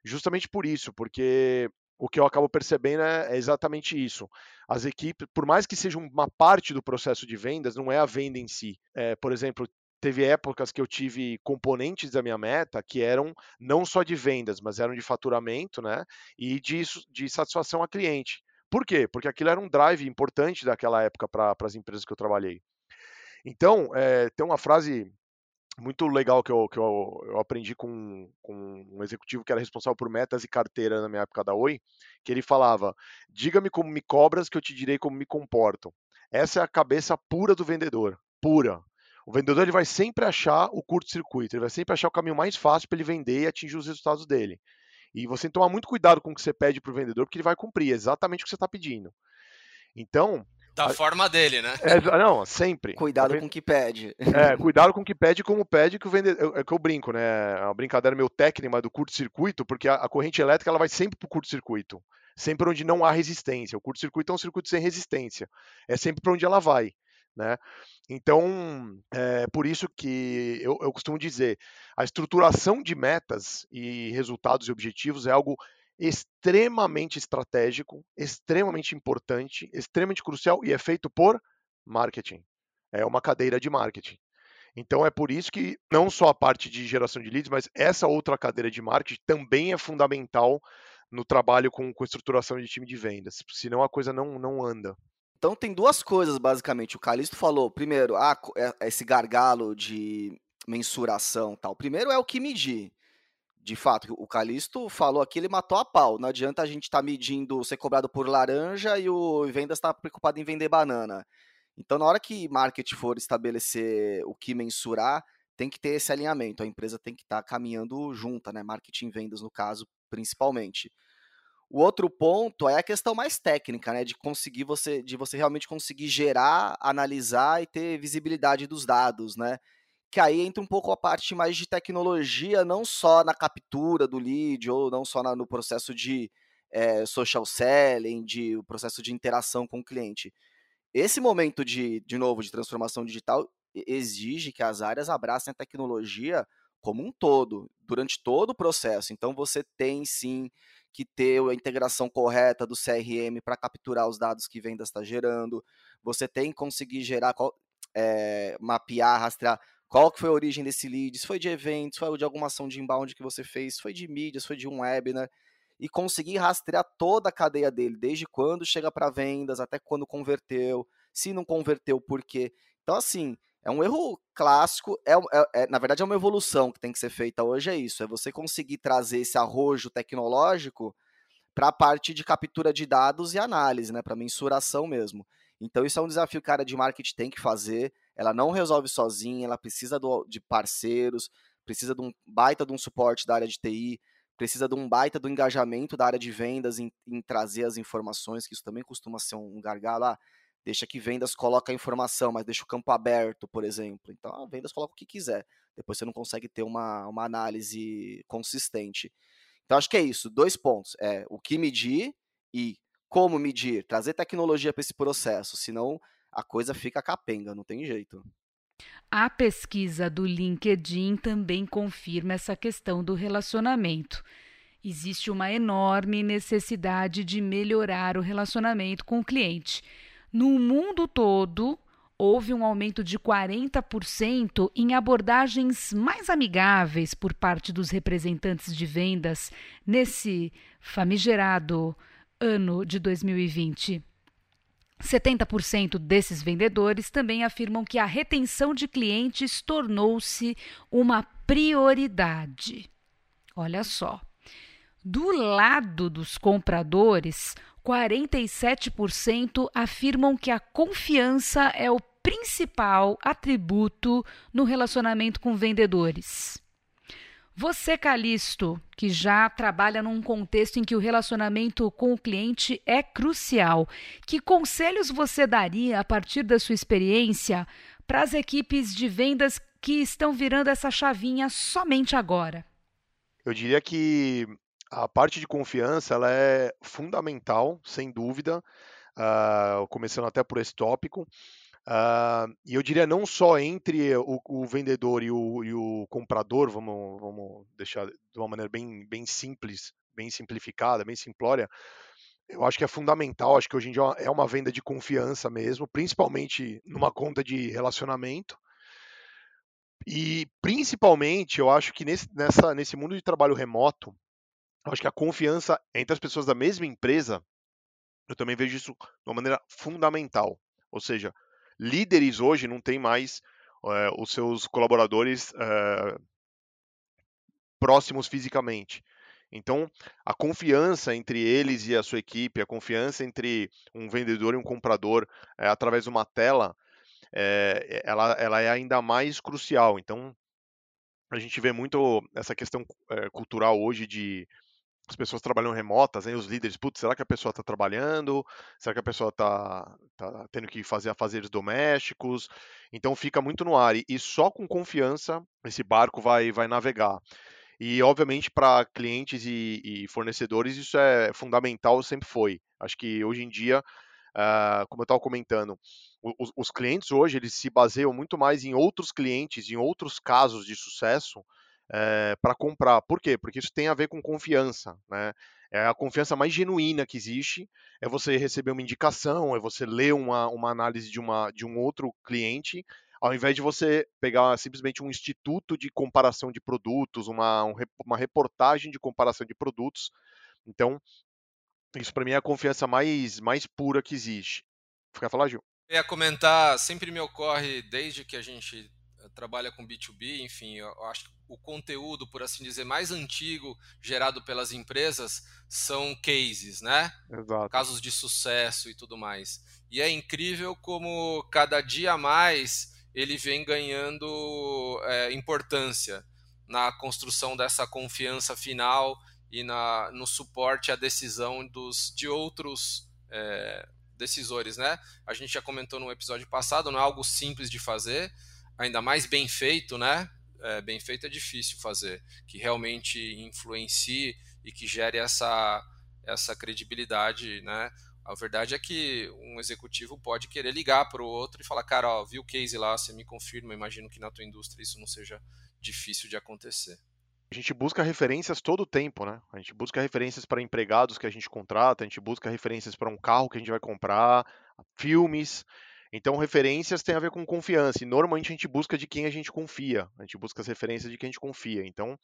Justamente por isso, porque o que eu acabo percebendo é, é exatamente isso. As equipes, por mais que seja uma parte do processo de vendas, não é a venda em si. É, por exemplo, teve épocas que eu tive componentes da minha meta que eram não só de vendas, mas eram de faturamento, né? E de, de satisfação a cliente. Por quê? Porque aquilo era um drive importante daquela época para as empresas que eu trabalhei. Então, é, tem uma frase muito legal que eu, que eu, eu aprendi com, com, um executivo que era responsável por metas e carteira na minha época da Oi, que ele falava: diga-me como me cobras, que eu te direi como me comporto. Essa é a cabeça pura do vendedor, pura. O vendedor ele vai sempre achar o curto-circuito, ele vai sempre achar o caminho mais fácil para ele vender e atingir os resultados dele. E você tem que tomar muito cuidado com o que você pede para o vendedor, porque ele vai cumprir exatamente o que você está pedindo. Então. Da a... forma dele, né? É, não, sempre. Cuidado com o que pede. É, cuidado com o que pede, como pede que o vendedor. É que eu brinco, né? É uma brincadeira meio técnica do curto-circuito, porque a, a, corrente elétrica ela vai sempre para o curto-circuito. Sempre onde não há resistência. O curto-circuito é um circuito sem resistência. É sempre para onde ela vai. Né? Então, é por isso que eu, eu costumo dizer, a estruturação de metas e resultados e objetivos é algo extremamente estratégico, extremamente importante, extremamente crucial e é feito por marketing. É uma cadeira de marketing. Então é por isso que não só a parte de geração de leads, mas essa outra cadeira de marketing também é fundamental no trabalho com, com estruturação de time de vendas. Senão a coisa não, não anda. Então tem duas coisas, basicamente. O Calixto falou, primeiro, ah, é, esse gargalo de mensuração tal. Primeiro é o que medir. De fato, o Calixto falou aqui, ele matou a pau. Não adianta a gente estar tá medindo ser cobrado por laranja e o vendas está preocupado em vender banana. Então, na hora que marketing for estabelecer o que mensurar, tem que ter esse alinhamento. A empresa tem que estar tá caminhando junta, né? Marketing e vendas, no caso, principalmente. O outro ponto é a questão mais técnica, né? De conseguir você, de você realmente conseguir gerar, analisar e ter visibilidade dos dados, né? Que aí entra um pouco a parte mais de tecnologia, não só na captura do lead, ou não só na, no processo de é, social selling, de o processo de interação com o cliente. Esse momento de, de novo, de transformação digital exige que as áreas abracem a tecnologia como um todo, durante todo o processo. Então você tem sim que ter a integração correta do CRM para capturar os dados que vendas está gerando. Você tem que conseguir gerar, é, mapear, rastrear qual que foi a origem desse lead, se foi de eventos, foi de alguma ação de inbound que você fez, foi de mídias, foi de um webinar, e conseguir rastrear toda a cadeia dele, desde quando chega para vendas, até quando converteu, se não converteu, por quê. Então, assim, é um erro clássico, é, é, é, na verdade é uma evolução que tem que ser feita hoje, é isso, é você conseguir trazer esse arrojo tecnológico para a parte de captura de dados e análise, né, para mensuração mesmo. Então isso é um desafio que a área de marketing tem que fazer, ela não resolve sozinha, ela precisa do, de parceiros, precisa de um baita de um suporte da área de TI, precisa de um baita do engajamento da área de vendas em, em trazer as informações, que isso também costuma ser um gargalo, ah, deixa que vendas coloca a informação, mas deixa o campo aberto, por exemplo. Então, a vendas coloca o que quiser. Depois você não consegue ter uma, uma análise consistente. Então, acho que é isso, dois pontos. É o que medir e como medir, trazer tecnologia para esse processo, senão a coisa fica capenga, não tem jeito. A pesquisa do LinkedIn também confirma essa questão do relacionamento. Existe uma enorme necessidade de melhorar o relacionamento com o cliente. No mundo todo, houve um aumento de 40% em abordagens mais amigáveis por parte dos representantes de vendas nesse famigerado ano de 2020. 70% desses vendedores também afirmam que a retenção de clientes tornou-se uma prioridade. Olha só. Do lado dos compradores, 47% afirmam que a confiança é o principal atributo no relacionamento com vendedores. Você, Calisto, que já trabalha num contexto em que o relacionamento com o cliente é crucial, que conselhos você daria a partir da sua experiência para as equipes de vendas que estão virando essa chavinha somente agora? Eu diria que a parte de confiança ela é fundamental, sem dúvida, uh, começando até por esse tópico. Uh, e eu diria não só entre o, o vendedor e o, e o, comprador, vamos, vamos deixar de uma maneira bem, bem simples, bem simplificada, bem simplória. Eu acho que é fundamental, acho que hoje em dia é uma venda de confiança mesmo, principalmente numa conta de relacionamento. E principalmente, eu acho que nesse, nessa, nesse mundo de trabalho remoto, eu acho que a confiança entre as pessoas da mesma empresa, eu também vejo isso de uma maneira fundamental. Ou seja, líderes hoje não têm mais é, os seus colaboradores é, próximos fisicamente. Então, a confiança entre eles e a sua equipe, a confiança entre um vendedor e um comprador é, através de uma tela, ela, ela é ainda mais crucial. Então, a gente vê muito essa questão cultural hoje de as pessoas trabalham remotas, hein, os líderes, putz, será que a pessoa está trabalhando? Será que a pessoa está tá tendo que fazer afazeres domésticos? Então fica muito no ar e, e só com confiança esse barco vai, vai navegar. E obviamente para clientes e, e, fornecedores isso é fundamental, sempre foi. Acho que hoje em dia, uh, como eu estava comentando, os, os clientes hoje eles se baseiam muito mais em outros clientes, em outros casos de sucesso, é, eh, para comprar. Por quê? Porque isso tem a ver com confiança, né? É a confiança mais genuína que existe, é você receber uma indicação, é você ler uma, uma análise de, uma, de um outro cliente, ao invés de você pegar simplesmente um instituto de comparação de produtos, uma, um, uma reportagem de comparação de produtos. Então, isso para mim é a confiança mais, mais pura que existe. Quer falar, Gil? Eu ia comentar, sempre me ocorre, desde que a gente trabalha com B2B, enfim, eu acho que o conteúdo, por assim dizer, mais antigo gerado pelas empresas são cases, né? Exato. Casos de sucesso e tudo mais. E é incrível como cada dia mais ele vem ganhando é, importância na construção dessa confiança final e na, no suporte à decisão dos, de outros é, decisores, né? A gente já comentou no episódio passado, não é algo simples de fazer, ainda mais bem feito, né? É, bem feito é difícil fazer, que realmente influencie e que gere essa, essa credibilidade, né? A verdade é que um executivo pode querer ligar para o outro e falar, cara, ó, vi o case lá, você me confirma, imagino que na tua indústria isso não seja difícil de acontecer. A gente busca referências todo o tempo, né? A gente busca referências para empregados que a gente contrata, a gente busca referências para um carro que a gente vai comprar, filmes. Então, referências tem a ver com confiança. E normalmente a gente busca de quem a gente confia. A gente busca as referências de quem a gente confia. Então,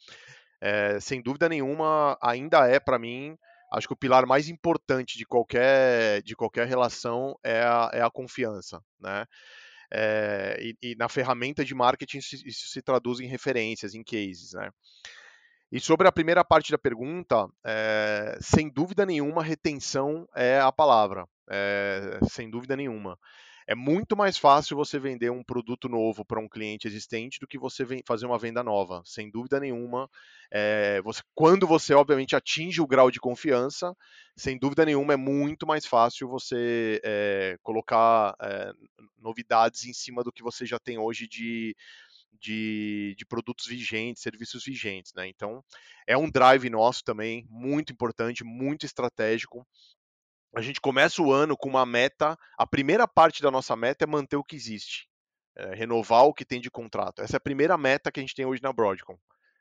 é, sem dúvida nenhuma, ainda é para mim, acho que o pilar mais importante de qualquer, de qualquer relação é a, é a confiança, né? É, e, e, na ferramenta de marketing isso, isso, se traduz em referências, em cases, né? E sobre a primeira parte da pergunta, é, sem dúvida nenhuma, retenção é a palavra, sem dúvida nenhuma é muito mais fácil você vender um produto novo para um cliente existente do que você fazer uma venda nova, sem dúvida nenhuma. É, você, quando você, obviamente, atinge o grau de confiança, sem dúvida nenhuma, é muito mais fácil você é, colocar é, novidades em cima do que você já tem hoje de, de, de produtos vigentes, serviços vigentes. Né? Então, é um drive nosso também, muito importante, muito estratégico. A gente começa o ano com uma meta, a primeira parte da nossa meta é manter o que existe, é renovar o que tem de contrato. Essa é a primeira meta que a gente tem hoje na Broadcom.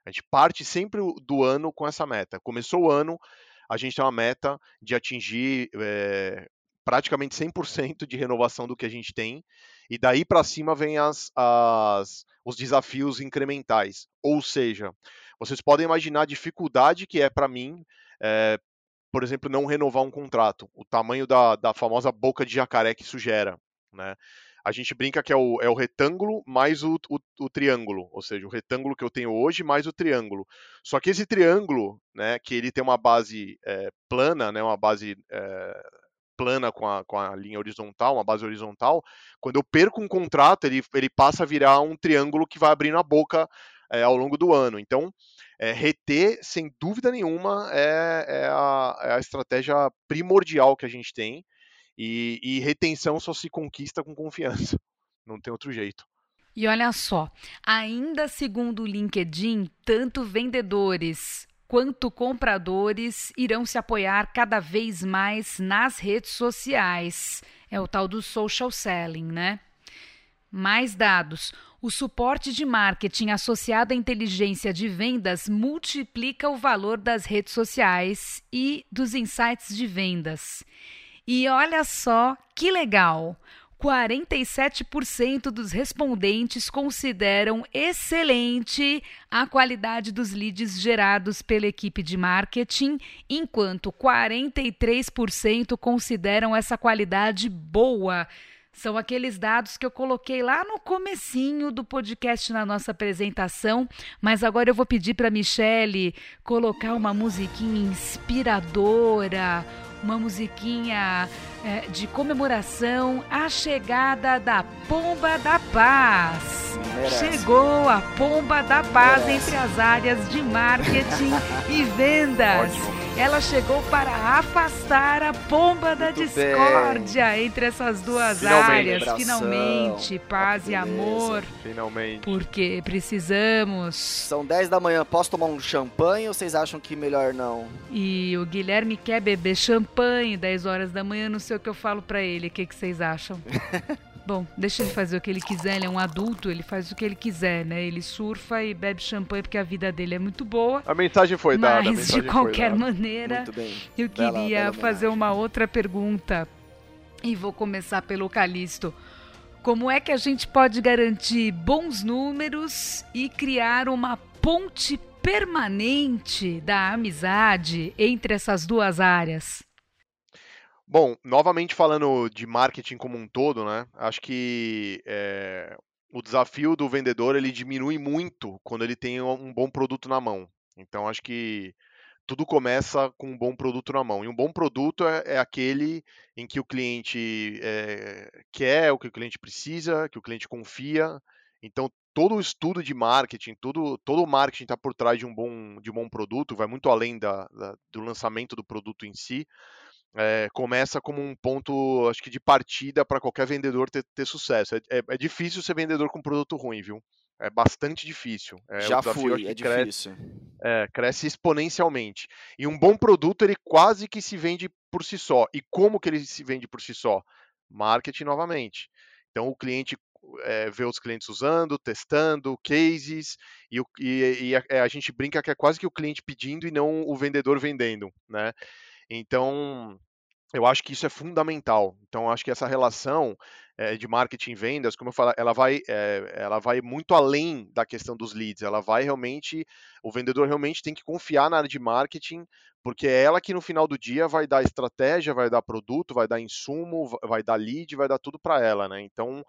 A gente parte sempre do ano com essa meta. Começou o ano, a gente tem uma meta de atingir é, praticamente 100% de renovação do que a gente tem, e daí para cima vem as, as, os desafios incrementais. Ou seja, vocês podem imaginar a dificuldade que é para mim, é, por exemplo, não renovar um contrato, o tamanho da, da famosa boca de jacaré que isso gera. Né? a gente brinca que é o, é o retângulo mais o, o, o, triângulo, ou seja, o retângulo que eu tenho hoje mais o triângulo. Só que esse triângulo, né, que ele tem uma base é, plana, né, uma base é, plana com a, com a linha horizontal, uma base horizontal, quando eu perco um contrato, ele, ele passa a virar um triângulo que vai abrindo a boca é, ao longo do ano. Então, é, reter, sem dúvida nenhuma, é, é, a, é, a, estratégia primordial que a gente tem. E, e retenção só se conquista com confiança. Não tem outro jeito. E olha só, ainda segundo o LinkedIn, tanto vendedores quanto compradores irão se apoiar cada vez mais nas redes sociais. É o tal do social selling, né? Mais dados. O suporte de marketing associado à inteligência de vendas multiplica o valor das redes sociais e dos insights de vendas. E olha só que legal! 47% dos respondentes consideram excelente a qualidade dos leads gerados pela equipe de marketing, enquanto 43% consideram essa qualidade boa. São aqueles dados que eu coloquei lá no comecinho do podcast na nossa apresentação, mas agora eu vou pedir para Michele colocar uma musiquinha inspiradora, uma musiquinha é, de comemoração à chegada da Pomba da Paz. Merece. Chegou a Pomba da Paz Merece. entre as áreas de marketing e vendas. Ótimo. Ela chegou para afastar a pomba da Muito discórdia bem. entre essas duas Finalmente. áreas. Abração. Finalmente, paz e amor. Finalmente. Porque precisamos. São 10 da manhã. Posso tomar um champanhe ou vocês acham que melhor não? E o Guilherme quer beber champanhe 10 horas da manhã. Não sei o que eu falo para ele. O que, que vocês acham? Bom, deixa ele fazer o que ele quiser, ele é um adulto, ele faz o que ele quiser, né? Ele surfa e bebe champanhe porque a vida dele é muito boa. A mensagem foi dada. Mas de qualquer maneira, eu queria bela fazer uma outra pergunta. E vou começar pelo Calixto. Como é que a gente pode garantir bons números e criar uma ponte permanente da amizade entre essas duas áreas? Bom, novamente falando de marketing como um todo, né? Acho que é, o desafio do vendedor ele diminui muito quando ele tem um bom produto na mão. Então acho que tudo começa com um bom produto na mão. E um bom produto é, é aquele em que o cliente é, quer, o que o cliente precisa, que o cliente confia. Então todo o estudo de marketing, todo, todo o marketing está por trás de um bom, de um bom produto, vai muito além da, da, do lançamento do produto em si é, começa como um ponto, acho que de partida para qualquer vendedor ter, ter sucesso. É, é, é, difícil ser vendedor com produto ruim, viu? É bastante difícil. É, Já fui, é cresce, difícil. É, cresce exponencialmente. E um bom produto, ele quase que se vende por si só. E como que ele se vende por si só? Marketing novamente. Então o cliente é, vê os clientes usando, testando, cases, e, e, e a, a, gente brinca que é quase que o cliente pedindo e não o vendedor vendendo, né? Então, eu acho que isso é fundamental. Então, acho que essa relação é, de marketing e vendas, como eu falo, ela vai, é, ela vai muito além da questão dos leads. Ela vai realmente, o vendedor realmente tem que confiar na área de marketing, porque é ela que no final do dia vai dar estratégia, vai dar produto, vai dar insumo, vai dar lead, vai dar tudo para ela, né? Então,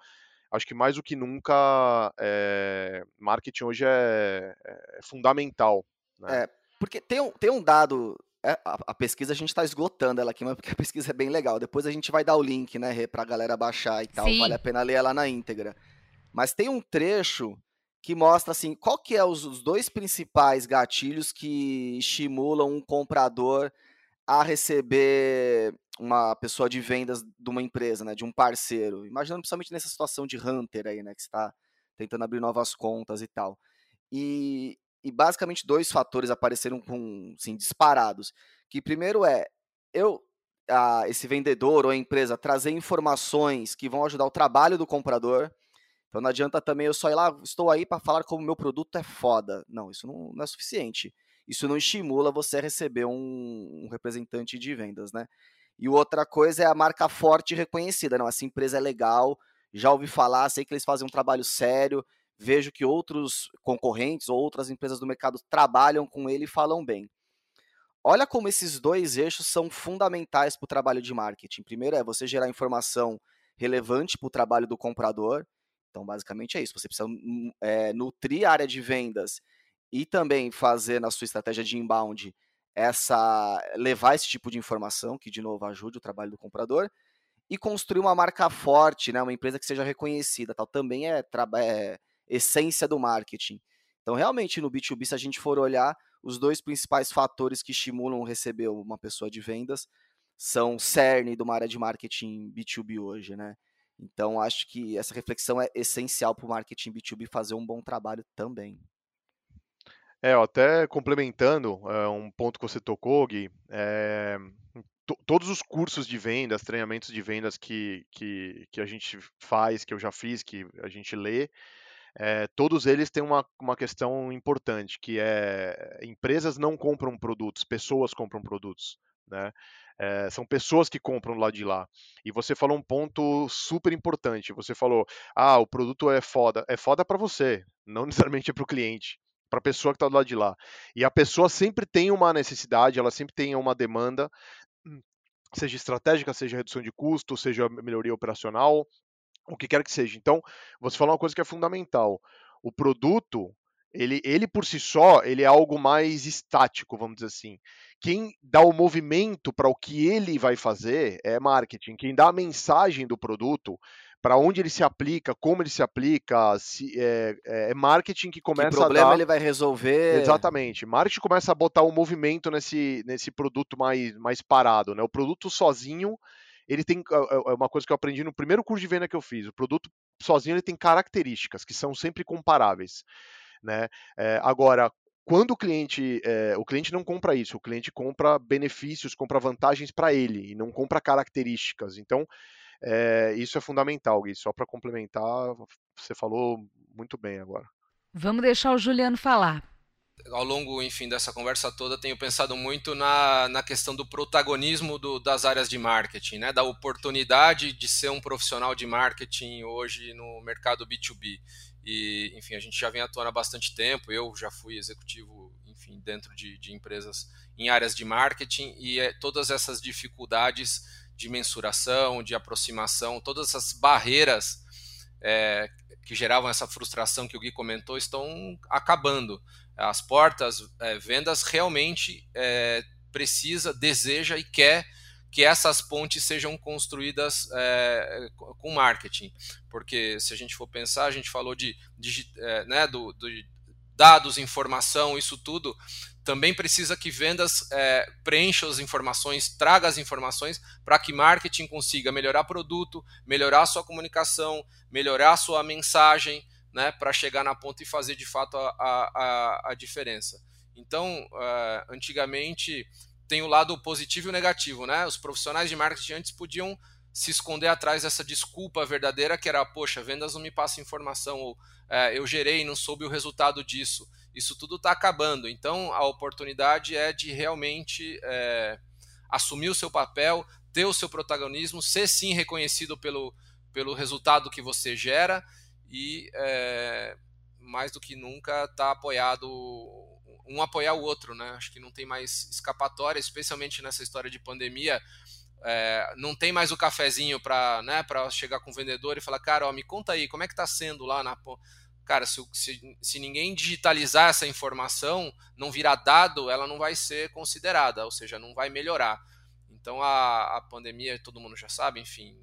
acho que mais do que nunca, é, marketing hoje é, é fundamental. Né? É, porque tem um, tem um dado é, a, a, pesquisa a gente está esgotando ela aqui, mas porque a pesquisa é bem legal. Depois a gente vai dar o link, né, para a galera baixar e tal. Sim. Vale a pena ler ela na íntegra. Mas tem um trecho que mostra assim, qual que é os, os dois principais gatilhos que estimulam um comprador a receber uma pessoa de vendas de uma empresa, né, de um parceiro. Imaginando principalmente nessa situação de hunter aí, né, que está tentando abrir novas contas e tal. E, e basicamente dois fatores apareceram com, assim, disparados. Que primeiro é, eu, a, esse vendedor ou a empresa trazer informações que vão ajudar o trabalho do comprador. Então não adianta também eu só ir lá, estou aí para falar como meu produto é foda. Não, isso não, não, é suficiente. Isso não estimula você a receber um, um representante de vendas, né? E outra coisa é a marca forte e reconhecida. Não, essa empresa é legal, já ouvi falar, sei que eles fazem um trabalho sério, vejo que outros concorrentes ou outras empresas do mercado trabalham com ele e falam bem. Olha como esses dois eixos são fundamentais para o trabalho de marketing. Primeiro é você gerar informação relevante para o trabalho do comprador. Então, basicamente é isso. Você precisa é, nutrir a área de vendas e também fazer na sua estratégia de inbound essa levar esse tipo de informação que de novo ajude o trabalho do comprador e construir uma marca forte, né, uma empresa que seja reconhecida, tal, também é, é essência do marketing. Então, realmente no B2B, se a gente for olhar, os dois principais fatores que estimulam receber uma pessoa de vendas são cerne de uma área de marketing B2B hoje, né? Então, acho que essa reflexão é essencial para o marketing B2B fazer um bom trabalho também. É, até complementando é, um ponto que você tocou, Gui, é, todos os cursos de vendas, treinamentos de vendas que, que, que a gente faz, que eu já fiz, que a gente lê, é, todos eles têm uma, uma questão importante, que é empresas não compram produtos, pessoas compram produtos. Né? É, são pessoas que compram lá de lá. E você falou um ponto super importante. Você falou, ah, o produto é foda. É foda para você, não necessariamente é para o cliente, para a pessoa que está do lado de lá. E a pessoa sempre tem uma necessidade, ela sempre tem uma demanda, seja estratégica, seja redução de custo, seja melhoria operacional, o que quer que seja. Então, você falou uma coisa que é fundamental. O produto, ele, ele por si só, ele é algo mais estático, vamos dizer assim. Quem dá o movimento para o que ele vai fazer é marketing. Quem dá a mensagem do produto, para onde ele se aplica, como ele se aplica, se, é, é, marketing que começa que problema a dar... ele vai resolver. Exatamente. Marketing começa a botar o um movimento nesse, nesse produto mais, mais parado. Né? O produto sozinho ele tem é, é, é uma coisa que eu aprendi no primeiro curso de venda que eu fiz. O produto sozinho ele tem características que são sempre comparáveis, né? É, agora, quando o cliente, é, o cliente não compra isso, o cliente compra benefícios, compra vantagens para ele e não compra características. Então, é, isso é fundamental, Gui. Só para complementar, você falou muito bem agora. Vamos deixar o Juliano falar ao longo, enfim, dessa conversa toda, tenho pensado muito na, na questão do protagonismo do, das áreas de marketing, né? da oportunidade de ser um profissional de marketing hoje no mercado B2B. E, enfim, a gente já vem atuando há bastante tempo, eu já fui executivo, enfim, dentro de, de empresas em áreas de marketing e é, todas essas dificuldades de mensuração, de aproximação, todas essas barreiras é, que geravam essa frustração que o Gui comentou estão acabando as portas, é, vendas realmente é, precisa, deseja e quer que essas pontes sejam construídas é, com marketing. Porque se a gente for pensar, a gente falou de, de é, né, do, do, dados, informação, isso tudo, também precisa que vendas é, preencha as informações, traga as informações para que marketing consiga melhorar produto, melhorar sua comunicação, melhorar sua mensagem, né, para chegar na ponta e fazer de fato a, a, a diferença. Então, uh, antigamente tem o lado positivo e o negativo, né? Os profissionais de marketing antes podiam se esconder atrás dessa desculpa verdadeira que era, poxa, vendas não me passa informação, ou é, eu gerei e não soube o resultado disso. Isso tudo está acabando. Então, a oportunidade é de realmente é, assumir o seu papel, ter o seu protagonismo, ser sim reconhecido pelo, pelo resultado que você gera e é, mais do que nunca está apoiado um apoiar o outro, né? Acho que não tem mais escapatória, especialmente nessa história de pandemia. É, não tem mais o cafezinho para né, chegar com o vendedor e falar, cara, ó, me conta aí, como é que está sendo lá na. Cara, se, se, se, ninguém digitalizar essa informação, não virar dado, ela não vai ser considerada, ou seja, não vai melhorar. Então a, a pandemia, todo mundo já sabe, enfim,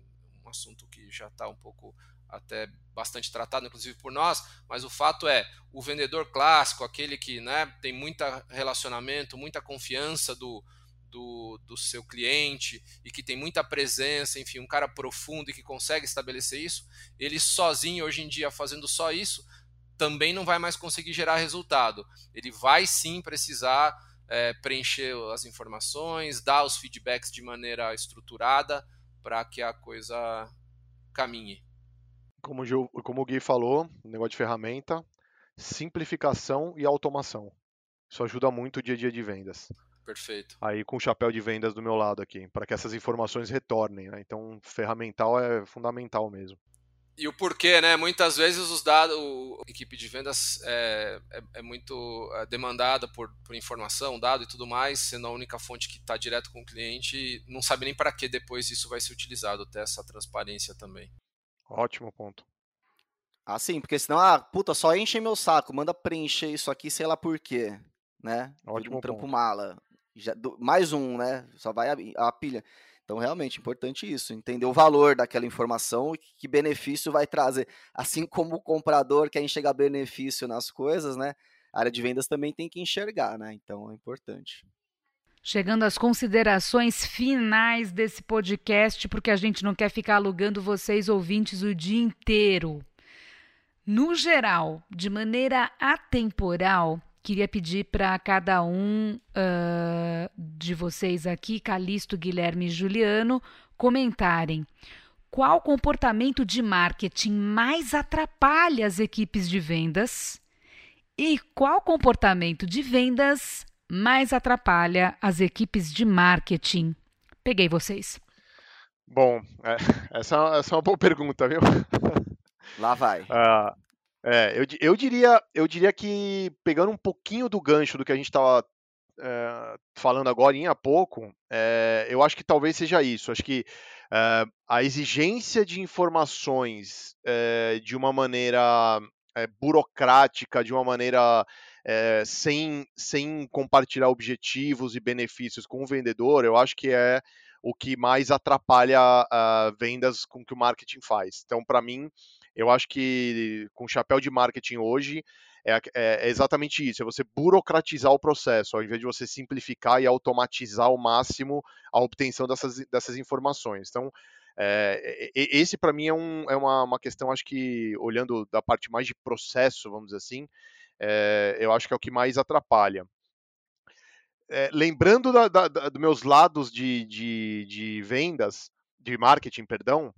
um assunto que já está um pouco até bastante tratado, inclusive por nós, mas o fato é, o vendedor clássico, aquele que né, tem muito relacionamento, muita confiança do, do, do seu cliente e que tem muita presença, enfim, um cara profundo e que consegue estabelecer isso, ele sozinho hoje em dia fazendo só isso, também não vai mais conseguir gerar resultado. Ele vai sim precisar é, preencher as informações, dar os feedbacks de maneira estruturada para que a coisa caminhe. Como, como o Gui falou, negócio de ferramenta, simplificação e automação. Isso ajuda muito o dia a dia de vendas. Perfeito. Aí com o chapéu de vendas do meu lado aqui, para que essas informações retornem. Né? Então, ferramental é fundamental mesmo. E o porquê, né? Muitas vezes os dados, a equipe de vendas é, é, é muito é, demandada por, por, informação, dado e tudo mais, sendo a única fonte que está direto com o cliente, não sabe nem para que depois isso vai ser utilizado, ter essa transparência também. Ótimo ponto. Ah, sim, porque senão, ah, puta, só enche meu saco, manda preencher isso aqui, sei lá por quê, né? Ótimo um trampo ponto. mala. Já, do, mais um, né? Só vai a, a pilha. Então, realmente, importante isso, entender o valor daquela informação e que benefício vai trazer. Assim como o comprador quer enxergar benefício nas coisas, né? A área de vendas também tem que enxergar, né? Então, é importante. Chegando às considerações finais desse podcast, porque a gente não quer ficar alugando vocês ouvintes o dia inteiro. No geral, de maneira atemporal, queria pedir para cada um uh, de vocês aqui, Calixto, Guilherme e Juliano, comentarem qual comportamento de marketing mais atrapalha as equipes de vendas e qual comportamento de vendas mais atrapalha as equipes de marketing. Peguei vocês. Bom, é, essa, essa, é uma boa pergunta, viu? Lá vai. Uh, é, eu, eu, diria, eu diria que, pegando um pouquinho do gancho do que a gente estava é, falando agora há pouco, é, eu acho que talvez seja isso. Acho que é, a exigência de informações é, de uma maneira é, burocrática, de uma maneira sem, sem compartilhar objetivos e benefícios com o vendedor, eu acho que é o que mais atrapalha uh, vendas com que o marketing faz. Então, para mim, eu acho que com o chapéu de marketing hoje é, é, é, exatamente isso: é você burocratizar o processo, ao invés de você simplificar e automatizar ao máximo a obtenção dessas, dessas informações. Então, é, esse para mim é, um, é uma, uma, questão, acho que olhando da parte mais de processo, vamos dizer assim, é, eu acho que é o que mais atrapalha. É, lembrando da, da, da, dos meus lados de, de, de vendas, de marketing, perdão,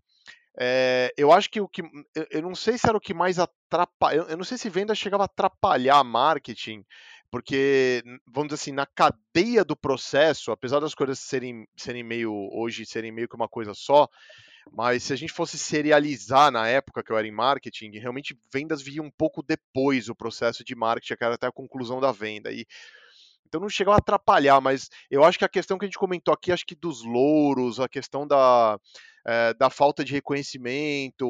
eu acho que o que. Eu, não sei se era o que mais atrapalha. Eu, eu, não sei se venda chegava a atrapalhar marketing, porque, vamos dizer assim, na cadeia do processo, apesar das coisas serem, serem meio. hoje serem meio que uma coisa só, mas se a gente fosse serializar na época que eu era em marketing, realmente vendas vinham um pouco depois o processo de marketing, que era até a conclusão da venda. E então não chegava a atrapalhar, mas eu acho que a questão que a gente comentou aqui, acho que dos louros, a questão da, é, da falta de reconhecimento,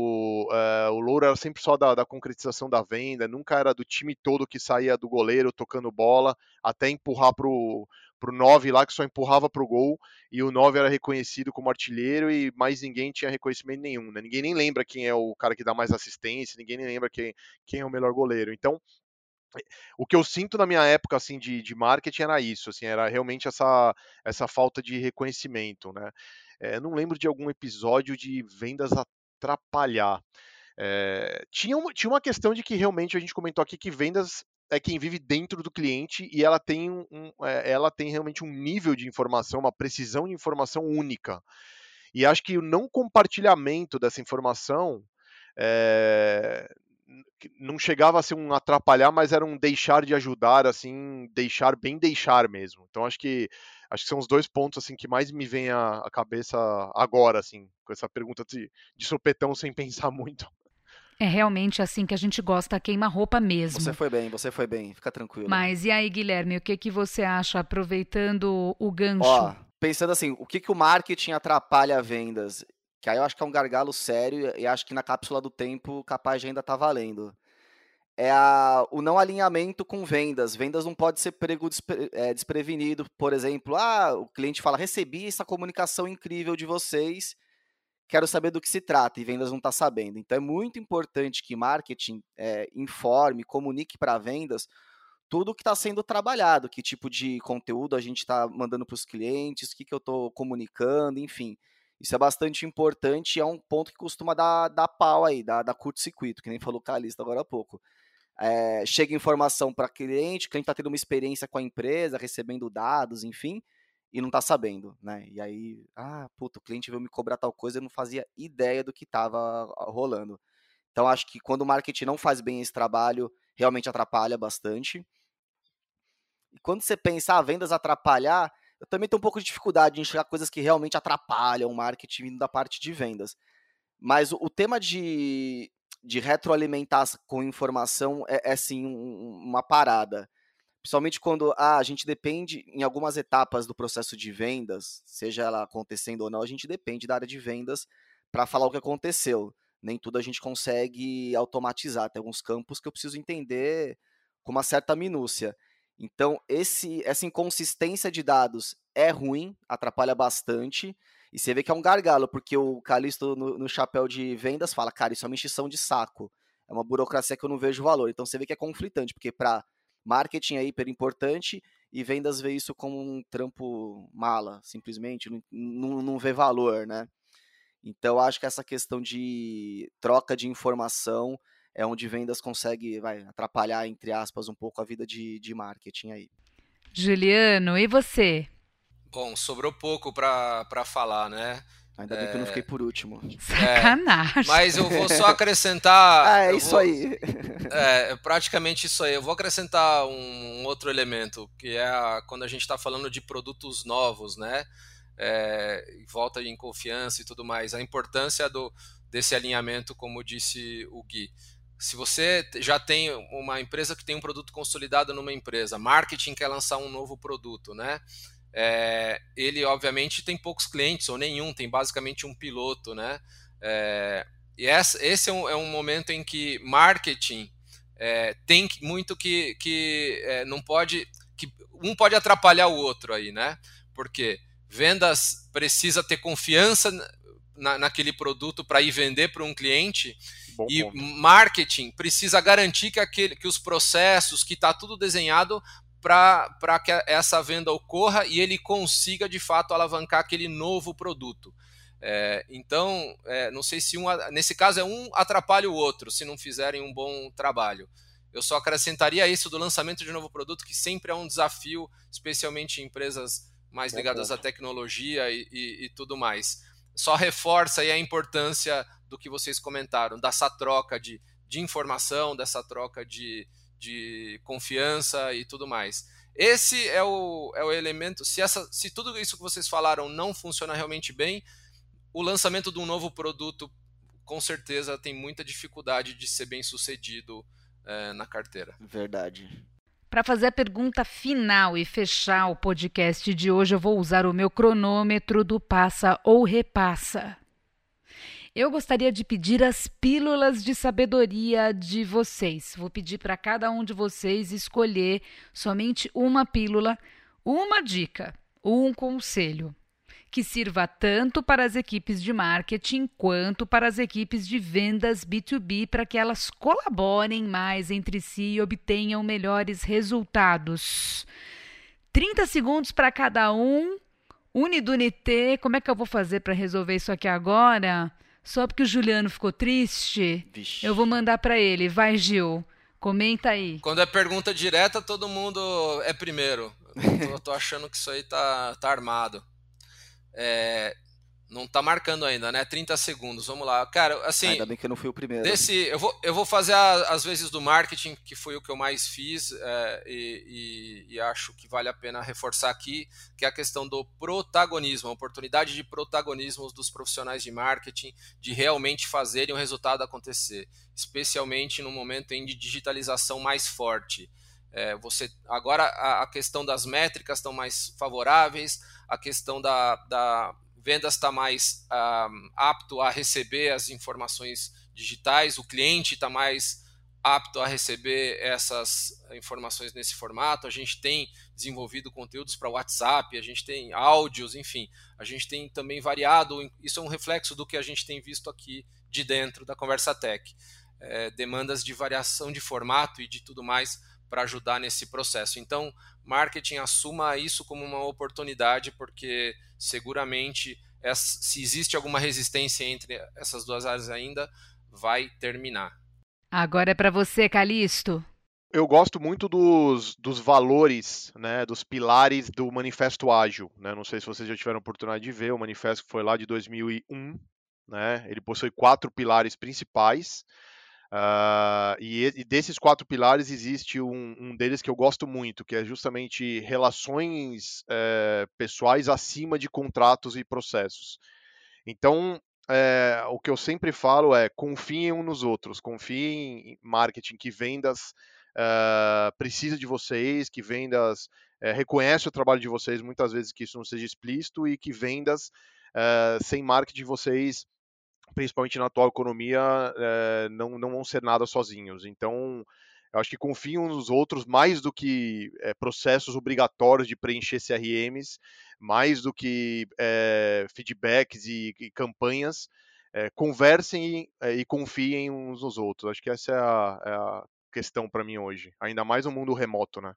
é, o louro era sempre só da, da, concretização da venda, nunca era do time todo que saía do goleiro tocando bola, até empurrar pro, pro 9 lá, que só empurrava pro gol, e o 9 era reconhecido como artilheiro e mais ninguém tinha reconhecimento nenhum, né? Ninguém nem lembra quem é o cara que dá mais assistência, ninguém nem lembra quem, quem é o melhor goleiro. Então, o que eu sinto na minha época assim de, de marketing era isso, assim, era realmente essa, essa falta de reconhecimento, né? É, não lembro de algum episódio de vendas atrapalhar. É, tinha, uma, tinha uma questão de que realmente a gente comentou aqui que vendas é quem vive dentro do cliente e ela tem, um, é, ela tem realmente um nível de informação, uma precisão de informação única. E acho que o não compartilhamento dessa informação é, não chegava a ser um atrapalhar, mas era um deixar de ajudar, assim, deixar bem deixar mesmo. Então acho que acho que são os dois pontos assim que mais me vem à, cabeça agora, assim, com essa pergunta de, de sopetão sem pensar muito. É realmente assim que a gente gosta, queima-roupa mesmo. Você foi bem, você foi bem, fica tranquilo. Mas e aí, Guilherme, o que, que você acha, aproveitando o gancho? Ó, pensando assim, o que, que o marketing atrapalha vendas? Que aí eu acho que é um gargalo sério e acho que na cápsula do tempo capaz de ainda tá valendo. É a, o não alinhamento com vendas. Vendas não pode ser prego despre, é, desprevenido. Por exemplo, ah, o cliente fala: recebi essa comunicação incrível de vocês, quero saber do que se trata, e vendas não está sabendo. Então é muito importante que marketing é, informe, comunique para vendas tudo que está sendo trabalhado, que tipo de conteúdo a gente está mandando para os clientes, o que, que eu estou comunicando, enfim. Isso é bastante importante e é um ponto que costuma dar, dar pau aí, dar, dar curto-circuito, que nem falou o Calista agora há pouco. É, chega informação para cliente, o cliente está tendo uma experiência com a empresa, recebendo dados, enfim, e não está sabendo, né? E aí, ah, puta, o cliente veio me cobrar tal coisa, eu não fazia ideia do que estava rolando. Então, acho que quando o marketing não faz bem esse trabalho, realmente atrapalha bastante. E quando você pensa, ah, vendas atrapalhar, eu também tenho um pouco de dificuldade em enxergar coisas que realmente atrapalham o marketing da parte de vendas. Mas o, o tema de, de retroalimentar com informação é, é sim um, uma parada. Principalmente quando ah, a gente depende, em algumas etapas do processo de vendas, seja ela acontecendo ou não, a gente depende da área de vendas para falar o que aconteceu. Nem tudo a gente consegue automatizar. Tem alguns campos que eu preciso entender com uma certa minúcia. Então, esse, essa inconsistência de dados é ruim, atrapalha bastante. E você vê que é um gargalo, porque o Calixto no, no chapéu de vendas fala, cara, isso é uma encheção de saco. É uma burocracia que eu não vejo valor. Então você vê que é conflitante, porque para marketing é hiper importante e vendas vê isso como um trampo mala, simplesmente, não, não, não vê valor, né? Então acho que essa questão de troca de informação é onde vendas consegue vai, atrapalhar, entre aspas, um pouco a vida de, de marketing aí. Juliano, e você? Bom, sobrou pouco para falar, né? Ainda bem é... que eu não fiquei por último. Sacanagem. É, mas eu vou só acrescentar. ah, é isso vou, aí. É, praticamente isso aí. Eu vou acrescentar um, um outro elemento, que é a, quando a gente está falando de produtos novos, né? É, volta em confiança e tudo mais. A importância do, desse alinhamento, como disse o Gui. Se você já tem uma empresa que tem um produto consolidado numa empresa, marketing quer lançar um novo produto, né? É, ele obviamente tem poucos clientes ou nenhum, tem basicamente um piloto, né? É, e essa, esse é um, é um, momento em que marketing é, tem muito que, que é, não pode, que um pode atrapalhar o outro aí, né? Porque vendas precisa ter confiança na, naquele produto para ir vender para um cliente Bom e ponto. marketing precisa garantir que, aquele, que os processos, que está tudo desenhado para que essa venda ocorra e ele consiga de fato alavancar aquele novo produto. É, então, é, não sei se um, nesse caso é um atrapalha o outro se não fizerem um bom trabalho. Eu só acrescentaria isso do lançamento de novo produto, que sempre é um desafio, especialmente em empresas mais ligadas à tecnologia e, e, e tudo mais. Só reforça aí a importância do que vocês comentaram, dessa troca de, de informação, dessa troca de, de confiança e tudo mais. Esse é o, é o elemento. Se, essa, se tudo isso que vocês falaram não funciona realmente bem, o lançamento de um novo produto com certeza tem muita dificuldade de ser bem sucedido é, na carteira. Verdade. Para fazer a pergunta final e fechar o podcast de hoje, eu vou usar o meu cronômetro do Passa ou Repassa. Eu gostaria de pedir as pílulas de sabedoria de vocês. Vou pedir para cada um de vocês escolher somente uma pílula, uma dica, um conselho que sirva tanto para as equipes de marketing quanto para as equipes de vendas B2B para que elas colaborem mais entre si e obtenham melhores resultados. 30 segundos para cada um. Unidunité, como é que eu vou fazer para resolver isso aqui agora? Só porque o Juliano ficou triste, Vixe. eu vou mandar para ele. Vai, Gil. Comenta aí. Quando é pergunta direta, todo mundo é primeiro. Eu tô, tô achando que isso aí tá, tá armado. É, não tá marcando ainda, né? 30 segundos, vamos lá. Cara, assim. Ainda bem que eu não fui o primeiro. Desse, eu, vou, eu vou fazer a, as vezes do marketing, que foi o que eu mais fiz, é, e, e, e, acho que vale a pena reforçar aqui, que é a questão do protagonismo, a oportunidade de protagonismo dos profissionais de marketing, de realmente fazerem o resultado acontecer, especialmente no momento em de digitalização mais forte. É, você agora a, a questão das métricas estão mais favoráveis, a questão da, da vendas está mais apto a receber as informações digitais, o cliente está mais apto a receber essas informações nesse formato. A gente tem desenvolvido conteúdos para WhatsApp, a gente tem áudios, enfim, a gente tem também variado. Isso é um reflexo do que a gente tem visto aqui de dentro da Conversa Tech. É, demandas de variação de formato e de tudo mais para ajudar nesse processo. Então, marketing assuma isso como uma oportunidade, porque seguramente se existe alguma resistência entre essas duas áreas ainda, vai terminar. Agora é para você, Calixto. Eu gosto muito dos, dos valores, né, dos pilares do Manifesto Ágil. Né? Não sei se vocês já tiveram oportunidade de ver, o manifesto que foi lá de 2001. Né? Ele possui quatro pilares principais. Uh, e, e, desses quatro pilares existe um, um, deles que eu gosto muito, que é justamente relações é, pessoais acima de contratos e processos. Então, é, o que eu sempre falo é confiem uns nos outros, confiem em marketing, que vendas uh, precisa de vocês, que vendas uh, reconhece o trabalho de vocês, muitas vezes que isso não seja explícito, e que vendas uh, sem marketing vocês, principalmente na atual economia, não, não vão ser nada sozinhos. Então, eu acho que confiam nos outros mais do que é, processos obrigatórios de preencher CRMs, mais do que é, feedbacks e, e campanhas. É, conversem e, e, confiem uns nos outros. Acho que essa é a, é a questão para mim hoje. Ainda mais no mundo remoto, né?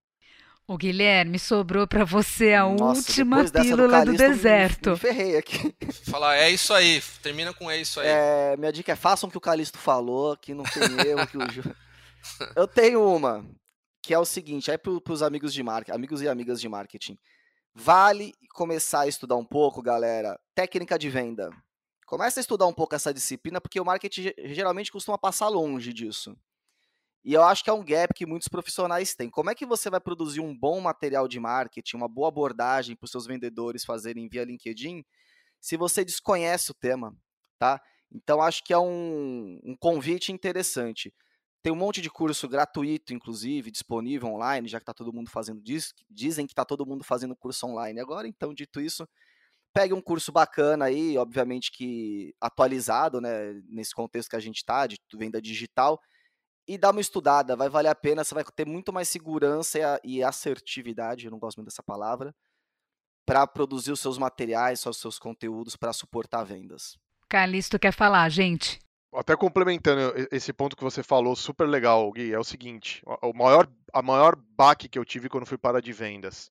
O Guilherme, sobrou para você a Nossa, última pílula do, do deserto. Me, me ferrei aqui. Falar, é isso aí. Termina com é isso aí. É, minha dica é façam o que o Calisto falou, que não tem erro que o Ju... Eu tenho uma, que é o seguinte, é para os amigos de marketing, amigos e amigas de marketing. Vale começar a estudar um pouco, galera, técnica de venda. Começa a estudar um pouco essa disciplina, porque o marketing geralmente costuma passar longe disso. E eu acho que é um gap que muitos profissionais têm. Como é que você vai produzir um bom material de marketing, uma boa abordagem para os seus vendedores fazerem via LinkedIn, se você desconhece o tema, tá? Então acho que é um, um convite interessante. Tem um monte de curso gratuito, inclusive, disponível online, já que está todo mundo fazendo disso. Dizem que está todo mundo fazendo curso online agora. Então, dito isso, pegue um curso bacana aí, obviamente que atualizado, né? Nesse contexto que a gente está, de venda digital e dá uma estudada, vai valer a pena, você vai ter muito mais segurança e, assertividade, eu não gosto muito dessa palavra, para produzir os seus materiais, os seus conteúdos para suportar vendas. Calixto quer falar, gente. Até complementando esse ponto que você falou, super legal, Gui, é o seguinte, o maior, a maior baque que eu tive quando fui para de vendas,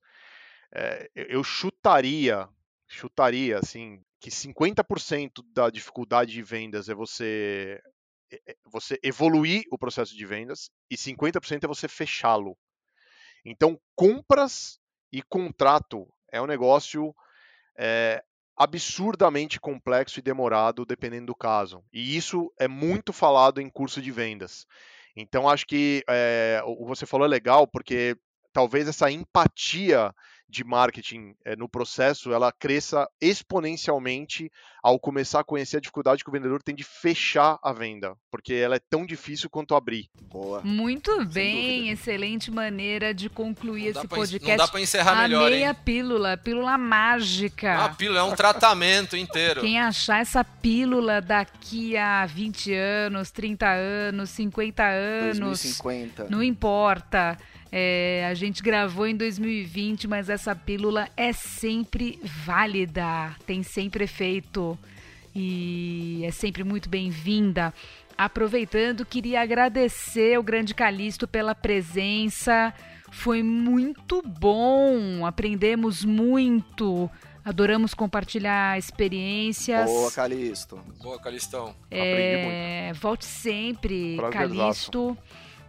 é, eu chutaria, chutaria, assim, que 50% da dificuldade de vendas é você você evoluir o processo de vendas e 50% é você fechá-lo. Então, compras e contrato é um negócio é, absurdamente complexo e demorado, dependendo do caso. E isso é muito falado em curso de vendas. Então, acho que é, o que você falou é legal, porque talvez essa empatia de marketing é, no processo ela cresça exponencialmente ao começar a conhecer a dificuldade que o vendedor tem de fechar a venda, porque ela é tão difícil quanto abrir. Boa. Muito bem, excelente maneira de concluir esse podcast. Não dá para encerrar a melhor, meia hein? pílula, pílula mágica. Uma pílula é um tratamento inteiro. Quem achar essa pílula daqui a 20 anos, 30 anos, 50 anos, 2050. não importa. É, a gente gravou em 2020, mas essa pílula é sempre válida, tem sempre efeito e é sempre muito bem-vinda. Aproveitando, queria agradecer ao grande Calixto pela presença. Foi muito bom, aprendemos muito. Adoramos compartilhar experiências. Boa, Calixto. Boa, Calistão. É, volte sempre, Calixto.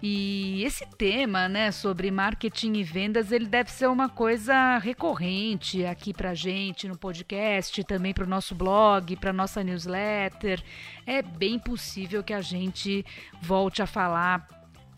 E esse tema, né, sobre marketing e vendas, ele deve ser uma coisa recorrente aqui pra gente no podcast, também para o nosso blog, para nossa newsletter. É bem possível que a gente volte a falar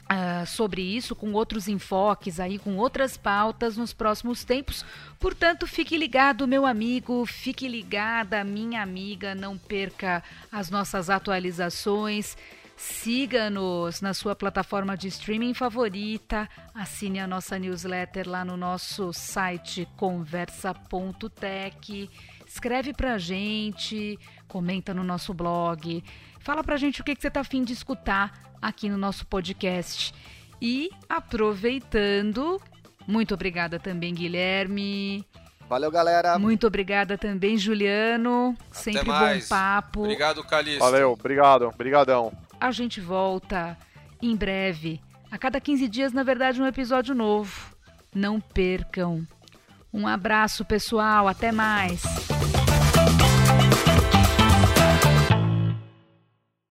Uh, sobre isso, com outros enfoques aí, com outras pautas nos próximos tempos. Portanto, fique ligado, meu amigo, fique ligada, minha amiga, não perca as nossas atualizações. Siga-nos na sua plataforma de streaming favorita. Assine a nossa newsletter lá no nosso site conversa.tech. Escreve pra gente, comenta no nosso blog. Fala pra gente o que, que você tá afim de escutar aqui no nosso podcast. E aproveitando, muito obrigada também, Guilherme. Valeu, galera. Muito obrigada também, Juliano. Até Sempre mais. bom papo. Obrigado, Calixto. Valeu, obrigado. Obrigadão. A gente volta em breve. A cada 15 dias, na verdade, um episódio novo. Não percam. Um abraço, pessoal. Até mais.